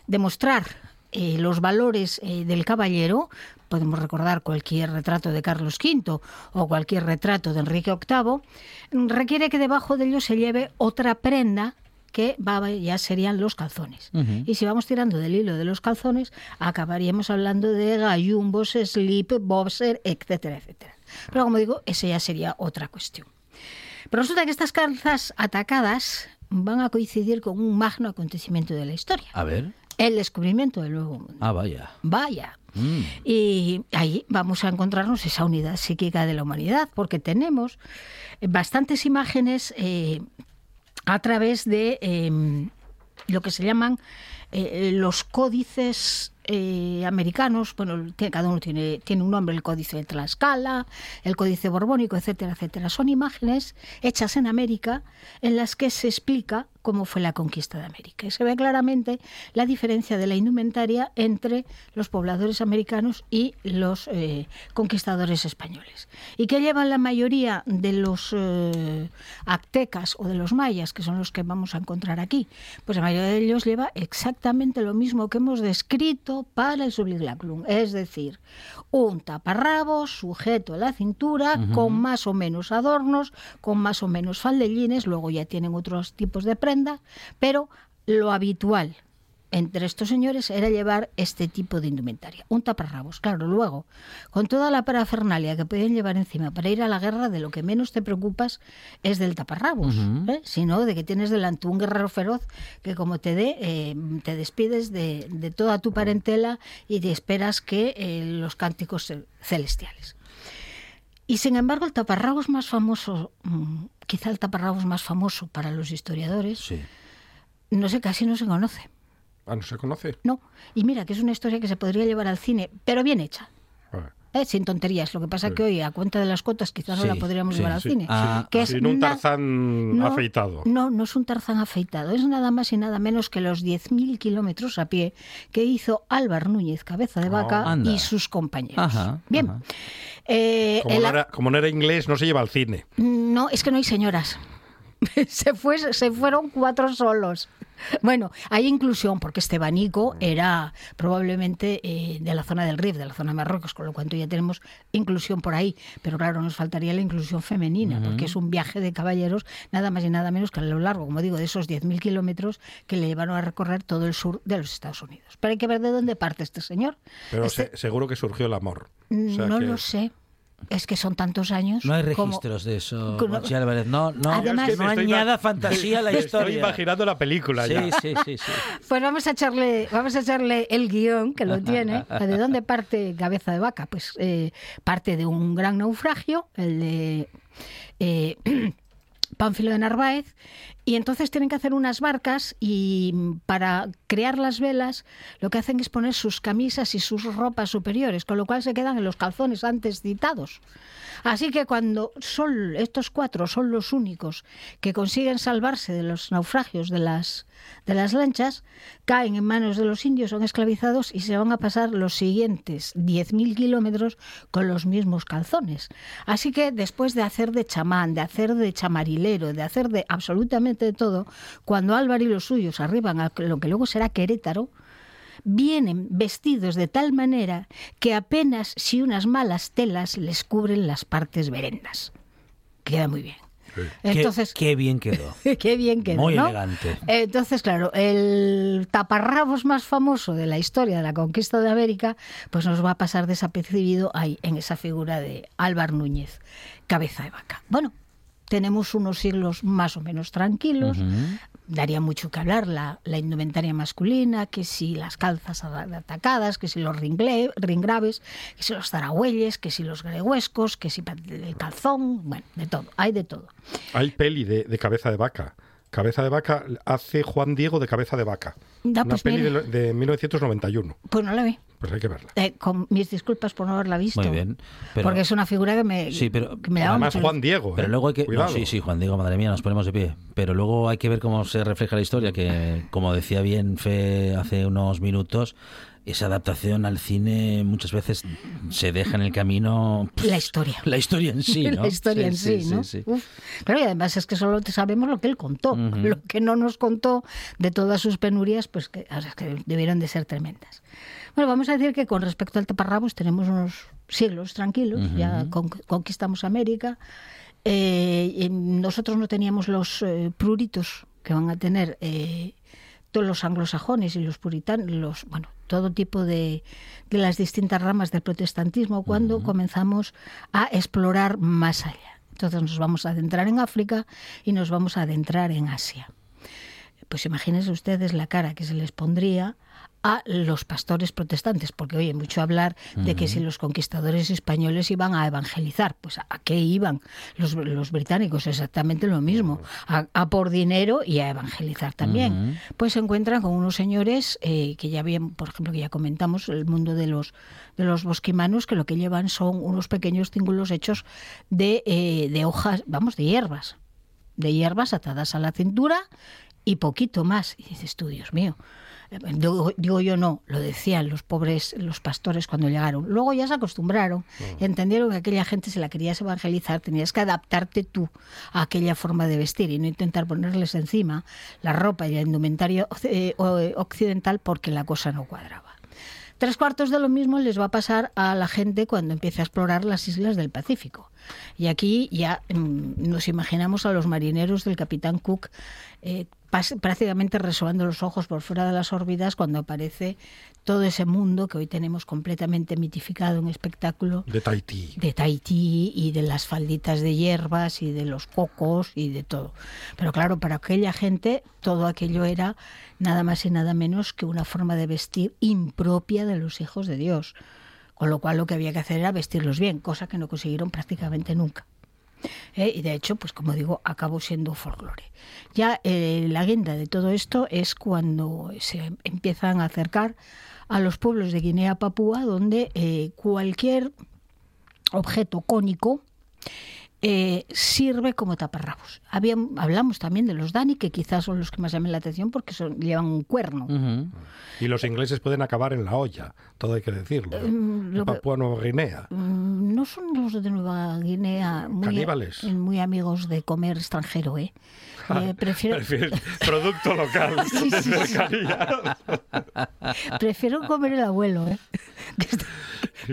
S8: demostrar eh, los valores eh, del caballero, podemos recordar cualquier retrato de Carlos V o cualquier retrato de Enrique VIII, requiere que debajo de ello se lleve otra prenda que va, ya serían los calzones. Y si vamos tirando del hilo de los calzones, acabaríamos hablando de gallumbos, slip, boxer, etcétera, etcétera. Pero como digo, esa ya sería otra cuestión. Pero resulta que estas calzas atacadas van a coincidir con un magno acontecimiento de la historia.
S2: A ver.
S8: El descubrimiento del Nuevo Mundo.
S2: Ah, vaya.
S8: Vaya.
S2: Mm.
S8: Y ahí vamos a encontrarnos esa unidad psíquica de la humanidad, porque tenemos bastantes imágenes eh, a través de eh, lo que se llaman eh, los códices eh, americanos, bueno, cada uno tiene, tiene un nombre, el códice de Tlaxcala, el códice borbónico, etcétera, etcétera. Son imágenes hechas en América en las que se explica cómo fue la conquista de América. Y se ve claramente la diferencia de la indumentaria entre los pobladores americanos y los eh, conquistadores españoles. ¿Y qué llevan la mayoría de los eh, aztecas o de los mayas, que son los que vamos a encontrar aquí? Pues la mayoría de ellos lleva exactamente lo mismo que hemos descrito para el subliglaclum, es decir, un taparrabos sujeto a la cintura con más o menos adornos, con más o menos faldellines, luego ya tienen otros tipos de prenda, pero lo habitual entre estos señores era llevar este tipo de indumentaria, un taparrabos. Claro, luego, con toda la parafernalia que pueden llevar encima para ir a la guerra, de lo que menos te preocupas es del taparrabos. ¿eh? sino de que tienes delante un guerrero feroz que como te dé, eh, te despides de, de toda tu parentela y te esperas que eh, los cánticos ce- celestiales. Y sin embargo, el taparrabos más famoso, mm, quizá el taparrabos más famoso para los historiadores, no sé, casi no se conoce.
S3: Ah, no se conoce.
S8: No. Y mira, que es una historia que se podría llevar al cine, pero bien hecha. ¿eh? Sin tonterías. Lo que pasa
S3: Sí.
S8: que hoy, a cuenta de las cotas, quizás no la podríamos
S3: sí,
S8: llevar al cine.
S3: Ah,
S8: que es
S3: sin un tarzán
S8: no,
S3: afeitado.
S8: No, no es un tarzán afeitado. Es nada más y nada menos que los 10.000 kilómetros a pie que hizo Álvar Núñez, cabeza de vaca,
S3: anda.
S8: y sus compañeros.
S3: Ajá,
S8: Bien. Eh,
S3: Como
S8: el-
S3: no, era, como no era inglés, no se lleva al cine.
S8: no, es que no hay señoras. [LAUGHS] se, fue, se fueron cuatro solos. Bueno, hay inclusión, porque este abanico era probablemente eh, de la zona del Rif, de la zona de Marruecos, con lo cual ya tenemos inclusión por ahí. Pero claro, nos faltaría la inclusión femenina, porque es un viaje de caballeros, nada más y nada menos que a lo largo, como digo, de esos 10.000 kilómetros que le llevaron a recorrer todo el sur de los Estados Unidos. Pero hay que ver de dónde parte este señor.
S3: Pero
S8: Este-
S3: se- seguro que surgió el amor. O sea
S8: no
S3: que-
S8: lo sé. Es que son tantos años.
S2: No hay
S8: como-
S2: registros de eso, Conchi Álvarez. No, no,
S8: Además-
S2: no añada fantasía a la historia.
S3: Estoy imaginando la película
S2: Sí,
S3: ya.
S2: sí, sí, sí.
S8: Pues vamos a echarle, vamos a echarle el guion que lo tiene. [LAUGHS] ¿De dónde parte Cabeza de Vaca? Pues eh, parte de un gran naufragio, el de eh, [CLEARS THROAT] Pánfilo de Narváez, y entonces tienen que hacer unas barcas y para crear las velas lo que hacen es poner sus camisas y sus ropas superiores, con lo cual se quedan en los calzones antes citados. Así que cuando son estos cuatro son los únicos que consiguen salvarse de los naufragios de las, de las lanchas, caen en manos de los indios, son esclavizados y se van a pasar los siguientes 10.000 kilómetros con los mismos calzones. Así que después de hacer de chamán, de hacer de chamarilero, de hacer de absolutamente de todo, cuando Álvaro y los suyos arriban a lo que luego será Querétaro, vienen vestidos de tal manera que apenas si unas malas telas les cubren las partes verendas. Queda muy bien. Entonces,
S2: qué, qué bien quedó. [LAUGHS]
S8: qué bien quedó,
S2: Muy
S8: ¿no?
S2: elegante.
S8: Entonces, claro, el taparrabos más famoso de la historia de la conquista de América, pues nos va a pasar desapercibido ahí, en esa figura de Álvar Núñez, cabeza de vaca. Bueno, tenemos unos siglos más o menos tranquilos, daría mucho que hablar la, la indumentaria masculina, que si las calzas atacadas, que si los ringle- ringraves, que si los zaragüelles, que si los gregüescos, que si el calzón, bueno, de todo, hay de todo.
S3: Hay peli de, de cabeza de vaca. Cabeza de vaca hace Juan Diego de cabeza de vaca.
S8: Da,
S3: Una
S8: pues
S3: peli
S8: mira.
S3: de, de 1991.
S8: Pues no la vi.
S3: Pues hay que verla.
S8: Eh, con mis disculpas por no haberla visto.
S2: Muy bien. Pero-
S8: porque es una figura que me,
S2: Sí, pero
S8: que me daba mucho-
S3: Diego.
S2: Pero luego hay que. no,
S3: Cuidado.
S2: sí, sí, Juan Diego, madre mía, nos ponemos de pie. Pero luego hay que ver cómo se refleja la historia, que como decía bien Fe hace unos minutos, esa adaptación al cine muchas veces se deja en el camino. pff,
S8: La historia.
S2: La historia en sí, [LAUGHS] ¿no?
S8: La historia en sí, ¿no? Uf. Claro, y además es que solo sabemos lo que él contó. [LAUGHS] Lo que no nos contó de todas sus penurias, pues que, o sea, que debieron de ser tremendas. Bueno, vamos a decir que con respecto al taparrabos tenemos unos siglos tranquilos, ya con- conquistamos América. Eh, nosotros no teníamos los eh, pruritos que van a tener eh, todos los anglosajones y los puritanos, los, bueno, todo tipo de, de las distintas ramas del protestantismo cuando comenzamos a explorar más allá. Entonces nos vamos a adentrar en África y nos vamos a adentrar en Asia. Pues imagínense ustedes la cara que se les pondría a los pastores protestantes, porque oye, mucho hablar de que si los conquistadores españoles iban a evangelizar, pues ¿a qué iban los, los británicos? Exactamente lo mismo, a, a por dinero y a evangelizar también. Pues se encuentran con unos señores eh, que ya bien, por ejemplo, que ya comentamos, el mundo de los de los bosquimanos, que lo que llevan son unos pequeños cíngulos hechos de, eh, de hojas, vamos, de hierbas, de hierbas atadas a la cintura y poquito más. Y dices tú, Dios mío, Digo, digo, yo no, lo decían los pobres, los pastores cuando llegaron. Luego ya se acostumbraron, entendieron que aquella gente se la querías evangelizar, tenías que adaptarte tú a aquella forma de vestir y no intentar ponerles encima la ropa y el indumentario eh, occidental porque la cosa no cuadraba. Tres cuartos de lo mismo les va a pasar a la gente cuando empiece a explorar las islas del Pacífico. Y aquí ya mm, nos imaginamos a los marineros del capitán Cook eh, prácticamente resolando los ojos por fuera de las órbitas cuando aparece todo ese mundo que hoy tenemos completamente mitificado en espectáculo
S3: de Tahití.
S8: De Tahití y de las falditas de hierbas y de los cocos y de todo. Pero claro, para aquella gente todo aquello era nada más y nada menos que una forma de vestir impropia de los hijos de Dios. Con lo cual lo que había que hacer era vestirlos bien, cosa que no consiguieron prácticamente nunca. ¿Eh? y de hecho, pues como digo, acabó siendo folclore. Ya eh, la guinda de todo esto es cuando se empiezan a acercar a los pueblos de Guinea-Papúa, donde eh, cualquier objeto cónico eh, sirve como taparrabos. hablamos también de los Dani, que quizás son los que más llaman la atención porque son, llevan un cuerno.
S3: Y los ingleses pueden acabar en la olla, todo hay que decirlo. Eh, Papua Nueva Guinea.
S8: Mm, no son los de Nueva Guinea muy, muy amigos de comer extranjero, ¿eh?
S3: Eh prefiero... producto local. [LAUGHS]
S8: prefiero comer el abuelo, ¿eh?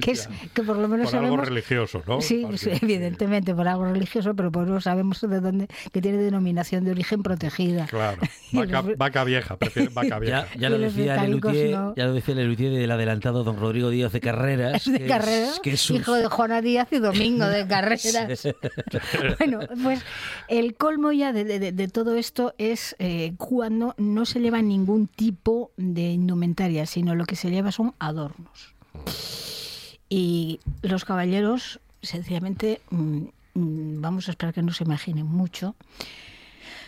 S8: que, es, [LAUGHS] que por lo menos
S3: por
S8: sabemos...
S3: algo religioso, ¿no?
S8: Sí, evidentemente, por algo religioso, pero por lo sabemos de dónde, que tiene denominación de origen protegida.
S3: Claro, [LAUGHS] vaca, vieja, prefiero vaca vieja.
S2: Ya, lo decía Lelutier, ya lo decía del adelantado don Rodrigo Díaz de Carreras.
S8: De Carreras, que es hijo de Juana Díaz y Domingo de Carreras. bueno, pues el colmo ya de, todo esto es eh, cuando no se lleva ningún tipo de indumentaria, sino lo que se lleva son adornos. Y los caballeros, sencillamente, mm, mm, vamos a esperar que no se imaginen mucho,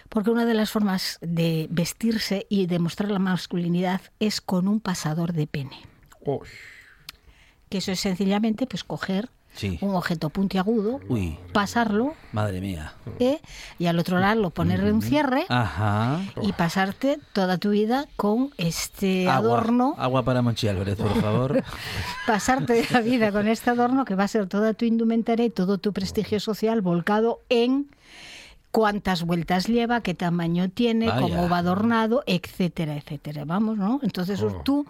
S8: porque una de las formas de vestirse y demostrar la masculinidad es con un pasador de pene. Que eso es sencillamente pues coger un objeto puntiagudo, pasarlo.
S2: Madre mía.
S8: ¿eh? Y al otro lado ponerle un cierre y pasarte toda tu vida con este adorno.
S2: Agua para Monchi Álvarez, por favor. [LAUGHS]
S8: pasarte la vida con este adorno que va a ser toda tu indumentaria y todo tu prestigio social volcado en cuántas vueltas lleva, qué tamaño tiene, cómo va adornado, etcétera, etcétera. Vamos, ¿no? Entonces oh. tú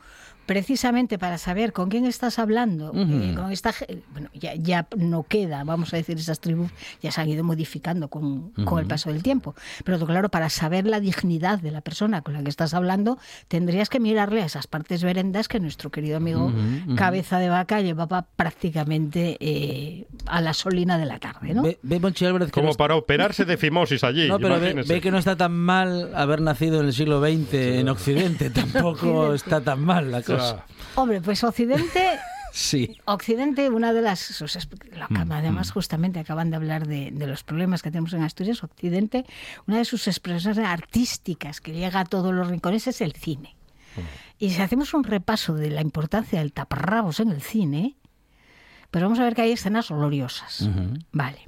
S8: precisamente para saber con quién estás hablando, eh, con esta, bueno, ya, ya, no queda, vamos a decir, esas tribus ya se han ido modificando con, con, el paso del tiempo. Pero claro, para saber la dignidad de la persona con la que estás hablando, tendrías que mirarle a esas partes verendas que nuestro querido amigo Cabeza de Vaca llevaba prácticamente eh, a la solina de la tarde. ¿no? Ve,
S3: Como para operarse de fimosis allí.
S2: No, pero ve, que no está tan mal haber nacido en el siglo XX en Occidente, [LAUGHS] tampoco está tan mal la cosa.
S8: Hombre, pues Occidente [LAUGHS]
S2: Sí.
S8: Occidente, una de las. Mm, además, mm. justamente acaban de hablar de, los problemas que tenemos en Asturias. Occidente, una de sus expresiones artísticas que llega a todos los rincones es el cine. Mm. Y si hacemos un repaso de la importancia del taparrabos en el cine, pues vamos a ver que hay escenas gloriosas. Vale.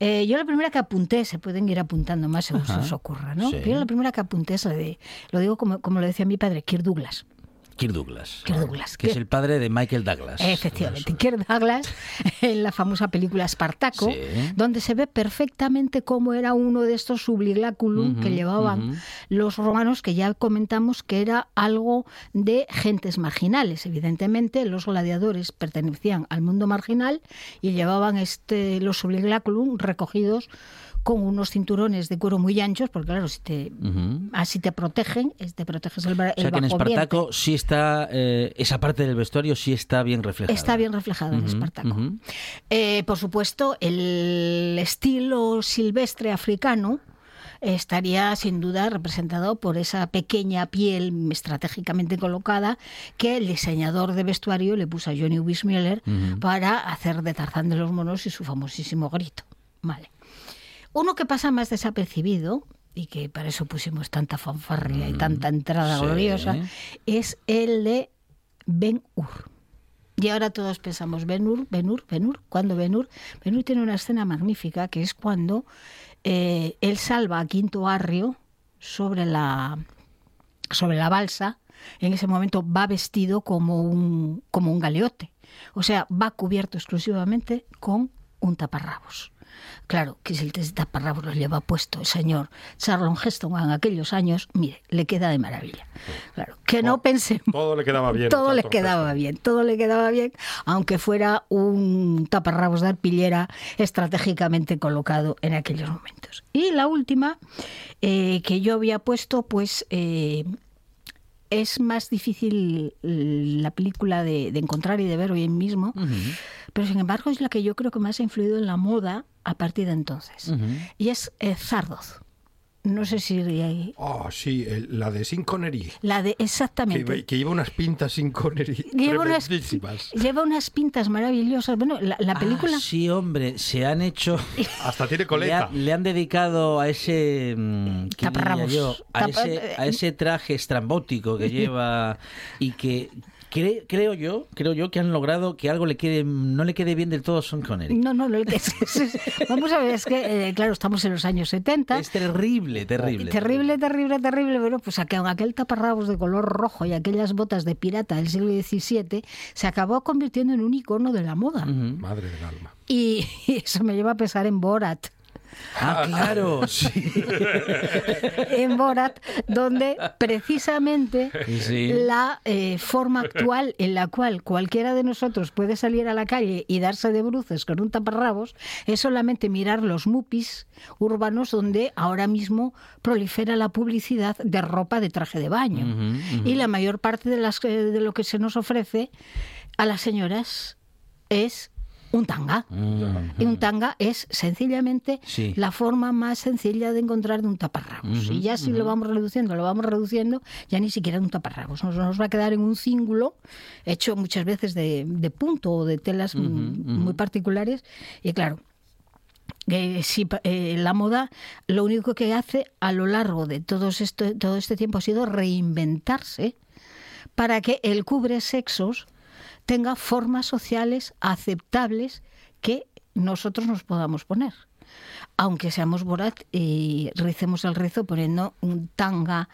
S8: Eh, yo la primera que apunté, se pueden ir apuntando más según se os ocurra, ¿no? Pero la primera que apunté es la de, lo digo como, como lo decía mi padre, Kirk Douglas.
S2: Kirk Douglas.
S8: Kirk Douglas.
S2: Que es el padre de Michael Douglas.
S8: Efectivamente. Kirk Douglas, [LAUGHS] en la famosa película Espartaco, donde se ve perfectamente cómo era uno de estos subligáculum que llevaban los romanos, que ya comentamos que era algo de gentes marginales. Evidentemente, los gladiadores pertenecían al mundo marginal y llevaban este, los subligáculum recogidos con unos cinturones de cuero muy anchos, porque claro, si te, así te protegen, te proteges el, bra-
S2: O sea
S8: el
S2: que en. Espartaco sí está, eh, esa parte del vestuario sí está bien reflejada.
S8: Está bien reflejado en
S2: Ujú,
S8: Espartaco. Eh, por supuesto, el estilo silvestre africano estaría sin duda representado por esa pequeña piel estratégicamente colocada que el diseñador de vestuario le puso a Johnny Weissmuller para hacer de Tarzán de los monos y su famosísimo grito. Vale. Uno que pasa más desapercibido y que para eso pusimos tanta fanfarria y tanta entrada
S9: sí.
S8: gloriosa es el de Ben Hur. Y ahora todos pensamos, Ben Hur, Ben Hur, Ben Hur. ¿Cuándo Ben Hur? Ben Hur tiene una escena magnífica que es cuando eh, él salva a Quinto Arrio sobre la, sobre la balsa. En ese momento va vestido como un, como un galeote. O sea, va cubierto exclusivamente con un taparrabos. Claro, que si el taparrabos lo lleva puesto el señor Charlon Heston en aquellos años, mire, le queda de maravilla. Claro, que no pensemos.
S3: Todo le quedaba bien.
S8: Todo le quedaba bien, todo le quedaba bien, aunque fuera un taparrabos de arpillera estratégicamente colocado en aquellos momentos. Y la última eh, que yo había puesto, pues eh, es más difícil la película de, de encontrar y de ver hoy mismo, pero sin embargo es la que yo creo que más ha influido en la moda a partir de entonces. Y es eh, Zardoz. No sé si hay-
S3: Oh, sí, el- la de Sin Connery.
S8: la de
S3: Que,
S8: exactamente.
S3: que lleva unas pintas Sin Connery [LAUGHS]
S8: Lleva unas, lleva unas pintas maravillosas. Bueno, la, la película.
S2: Ah, sí, hombre, se han hecho. [LAUGHS]
S3: Hasta tiene [LAUGHS]
S2: Le,
S3: coleta.
S2: ha- le han dedicado a ese. mm, ¿qué diría
S8: Taparrabos.
S2: yo? A,
S8: Tapa-
S2: ese, a ese traje estrambótico que lleva y que. Cre- creo yo, creo yo que han logrado que algo le quede, no le quede bien del todo a Sean Connery.
S8: No, no, es- [LAUGHS] vamos a ver, es que, eh, claro, estamos en los años 70.
S2: Es terrible, terrible.
S8: Terrible, terrible, terrible. Bueno, pues aquel, aquel taparrabos de color rojo y aquellas botas de pirata del siglo XVII se acabó convirtiendo en un icono de la moda.
S3: Madre del alma.
S8: Y, [LAUGHS] y eso me lleva a pensar en Borat.
S2: Ah, claro, [LAUGHS] sí.
S8: en Borat, donde precisamente
S2: Sí.
S8: la eh, forma actual en la cual cualquiera de nosotros puede salir a la calle y darse de bruces con un taparrabos es solamente mirar los mupis urbanos donde ahora mismo prolifera la publicidad de ropa de traje de baño. Y la mayor parte de, las, que- de lo que se nos ofrece a las señoras es un tanga. Y un tanga es sencillamente
S2: Sí.
S8: la forma más sencilla de encontrar de un taparrabos. Y ya si lo vamos reduciendo, lo vamos reduciendo, ya ni siquiera un taparrabos. Nos, nos va a quedar en un cíngulo hecho muchas veces de, de punto o de telas mm, muy particulares. Y claro, eh, pa- eh, la moda lo único que hace a lo largo de todos esto, todo este tiempo ha sido reinventarse para que el cubre sexos tenga formas sociales aceptables que nosotros nos podamos poner. Aunque seamos Borat y ricemos el rizo poniendo un tanga,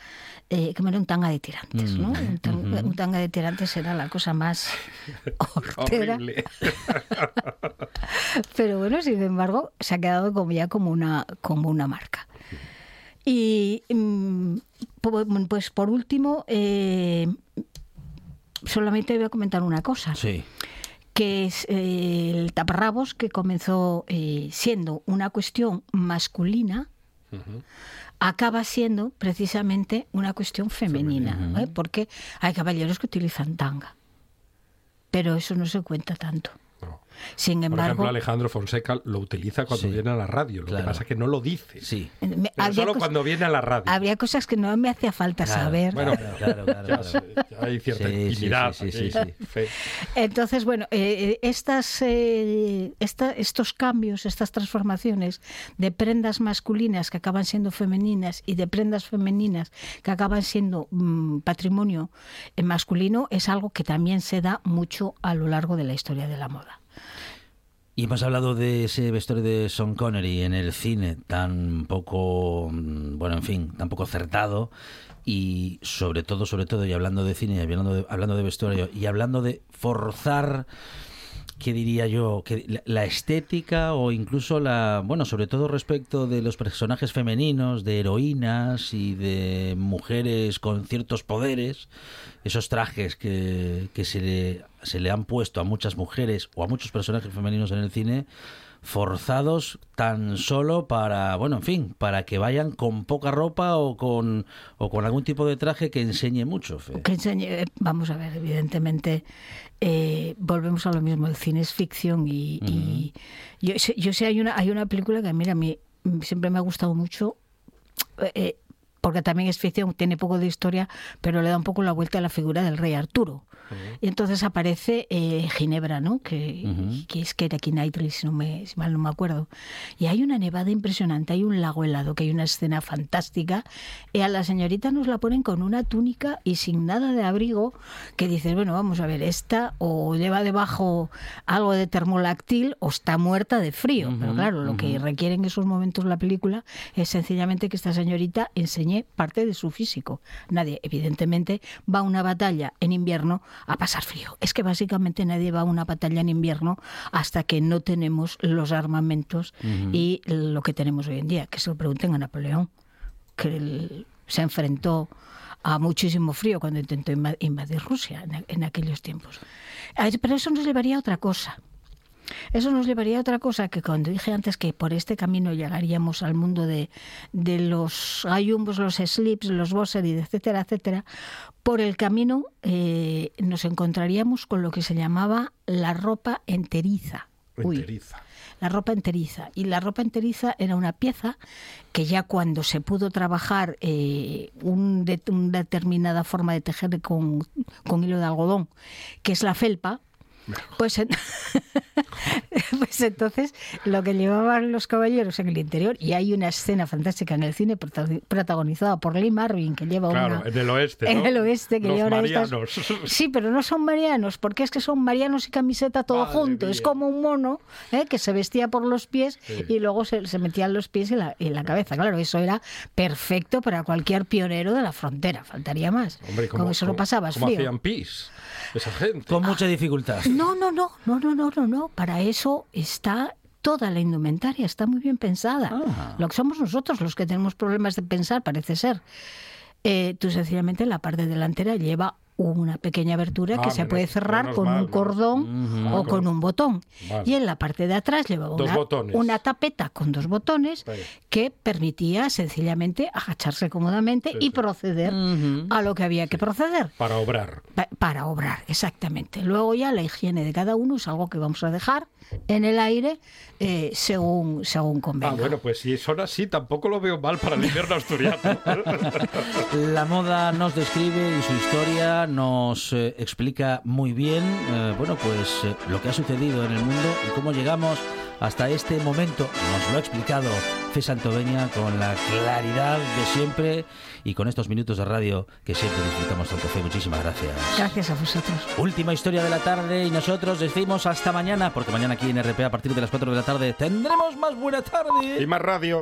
S8: eh, que era un tanga de tirantes, ¿no?
S9: Mm,
S8: Un tanga,
S9: ujú.
S8: un tanga de tirantes era la cosa más [LAUGHS] hortera.
S3: Horrible. [LAUGHS]
S8: Pero bueno, sin embargo, se ha quedado como ya como una, como una marca. Y mm, pues por último, eh, solamente voy a comentar una cosa,
S2: Sí.
S8: que es eh, el taparrabos que comenzó eh, siendo una cuestión masculina, acaba siendo precisamente una cuestión femenina, ¿eh? porque hay caballeros que utilizan tanga, pero eso no se cuenta tanto. Sin
S3: Por
S8: embargo,
S3: ejemplo, Alejandro Fonseca lo utiliza cuando
S2: Sí,
S3: viene a la radio. Lo
S2: claro.
S3: que pasa es que no lo dice.
S2: Sí.
S8: Me-
S3: Pero
S8: habría
S3: solo cuando viene a la radio.
S8: habría cosas que no me hacía falta
S2: Claro,
S8: saber.
S3: Bueno,
S2: claro, claro,
S3: ya
S2: claro.
S3: sé, ya hay cierta
S2: Sí,
S3: intimidad.
S2: sí, sí,
S3: aquí.
S2: sí,
S3: Fe.
S8: Entonces, bueno, eh, estas, eh, esta- estos cambios, estas transformaciones de prendas masculinas que acaban siendo femeninas y de prendas femeninas que acaban siendo mm, patrimonio eh, masculino es algo que también se da mucho a lo largo de la historia de la moda.
S2: Y hemos hablado de ese vestuario de Sean Connery en el cine tan poco, mm, bueno, en fin, tan poco acertado y sobre todo, sobre todo, y hablando de cine y hablando de, hablando de vestuario y hablando de forzar, ¿qué diría yo? Que la, la estética o incluso la, bueno, sobre todo respecto de los personajes femeninos, de heroínas y de mujeres con ciertos poderes, esos trajes que, que se, le, se le han puesto a muchas mujeres o a muchos personajes femeninos en el cine, forzados tan solo para, bueno, en fin, para que vayan con poca ropa o con, o con algún tipo de traje que enseñe mucho.
S8: Que enseñe, eh, vamos a ver, evidentemente eh, volvemos a lo mismo, el cine es ficción y, yo, yo, sé, hay una, hay una película que mira, a mí siempre me ha gustado mucho. Eh, porque también es ficción, tiene poco de historia, pero le da un poco la vuelta a la figura del rey Arturo. Y entonces aparece eh, Ginebra, ¿no? Que, que, es que era Knightley, si, no me, si mal no me acuerdo. Y hay una nevada impresionante, hay un lago helado, que hay una escena fantástica. Y a la señorita nos la ponen con una túnica y sin nada de abrigo, que dices, bueno, vamos a ver, esta o lleva debajo algo de termolactil o está muerta de frío. Pero claro, lo que requiere en esos momentos la película es sencillamente que esta señorita enseñe parte de su físico. Nadie, evidentemente, va a una batalla en invierno a pasar frío. Es que básicamente nadie va a una batalla en invierno hasta que no tenemos los armamentos y lo que tenemos hoy en día. Que se lo pregunten a Napoleón, que se enfrentó a muchísimo frío cuando intentó invadir Rusia en, en aquellos tiempos. Pero eso nos llevaría a otra cosa. Eso nos llevaría a otra cosa que cuando dije antes que por este camino llegaríamos al mundo de, de los ayumbos, los slips, los y etcétera, etcétera, por el camino eh, nos encontraríamos con lo que se llamaba la ropa enteriza.
S3: enteriza.
S8: la ropa enteriza. Y la ropa enteriza era una pieza que ya cuando se pudo trabajar eh, un una determinada forma de tejer con, con hilo de algodón, que es la felpa, pues, [LAUGHS] pues entonces lo que llevaban los caballeros en el interior, y hay una escena fantástica en el cine protagonizada por Lee Marvin, que lleva
S3: claro, en el oeste.
S8: En el oeste, que los lleva marianos. [LAUGHS] Sí, pero no son marianos, porque es que son marianos y camiseta todo junto. Es como un mono ¿eh? que se vestía por los pies y luego se, se metían los pies y la, la, cabeza. Claro, eso era perfecto para cualquier pionero de la frontera. Faltaría más.
S3: Hombre,
S8: Con eso no pasabas frío.
S3: hacían pis esa gente?
S2: Con mucha dificultad.
S8: No, no, no, no, no, no, no, no. Para eso está toda la indumentaria, está muy bien pensada. Ah. Lo que somos nosotros los que tenemos problemas de pensar, parece ser. Eh, tú sencillamente la parte delantera lleva una pequeña abertura que ah, se puede cerrar con un cordón o con un botón. Y en la parte de atrás llevaba una, tapeta con dos botones que permitía sencillamente agacharse cómodamente y proceder a lo que había que proceder.
S3: Para obrar.
S8: para obrar, exactamente. Luego ya la higiene de cada uno es algo que vamos a dejar en el aire eh, según, según convenga.
S3: Ah, bueno, pues si son así, tampoco lo veo mal para el invierno asturiano. [LAUGHS]
S2: la moda nos describe y su historia nos eh, explica muy bien, eh, bueno, pues lo que ha sucedido en el mundo y cómo llegamos hasta este momento. Nos lo ha explicado Fe Santoveña con la claridad de siempre y con estos minutos de radio que siempre disfrutamos tanto. Fe, muchísimas gracias.
S8: Gracias a vosotros.
S2: Última historia de la tarde y nosotros decimos hasta mañana, porque mañana aquí en RP a partir de las 4 de la tarde tendremos más buena tarde.
S3: Y más radio.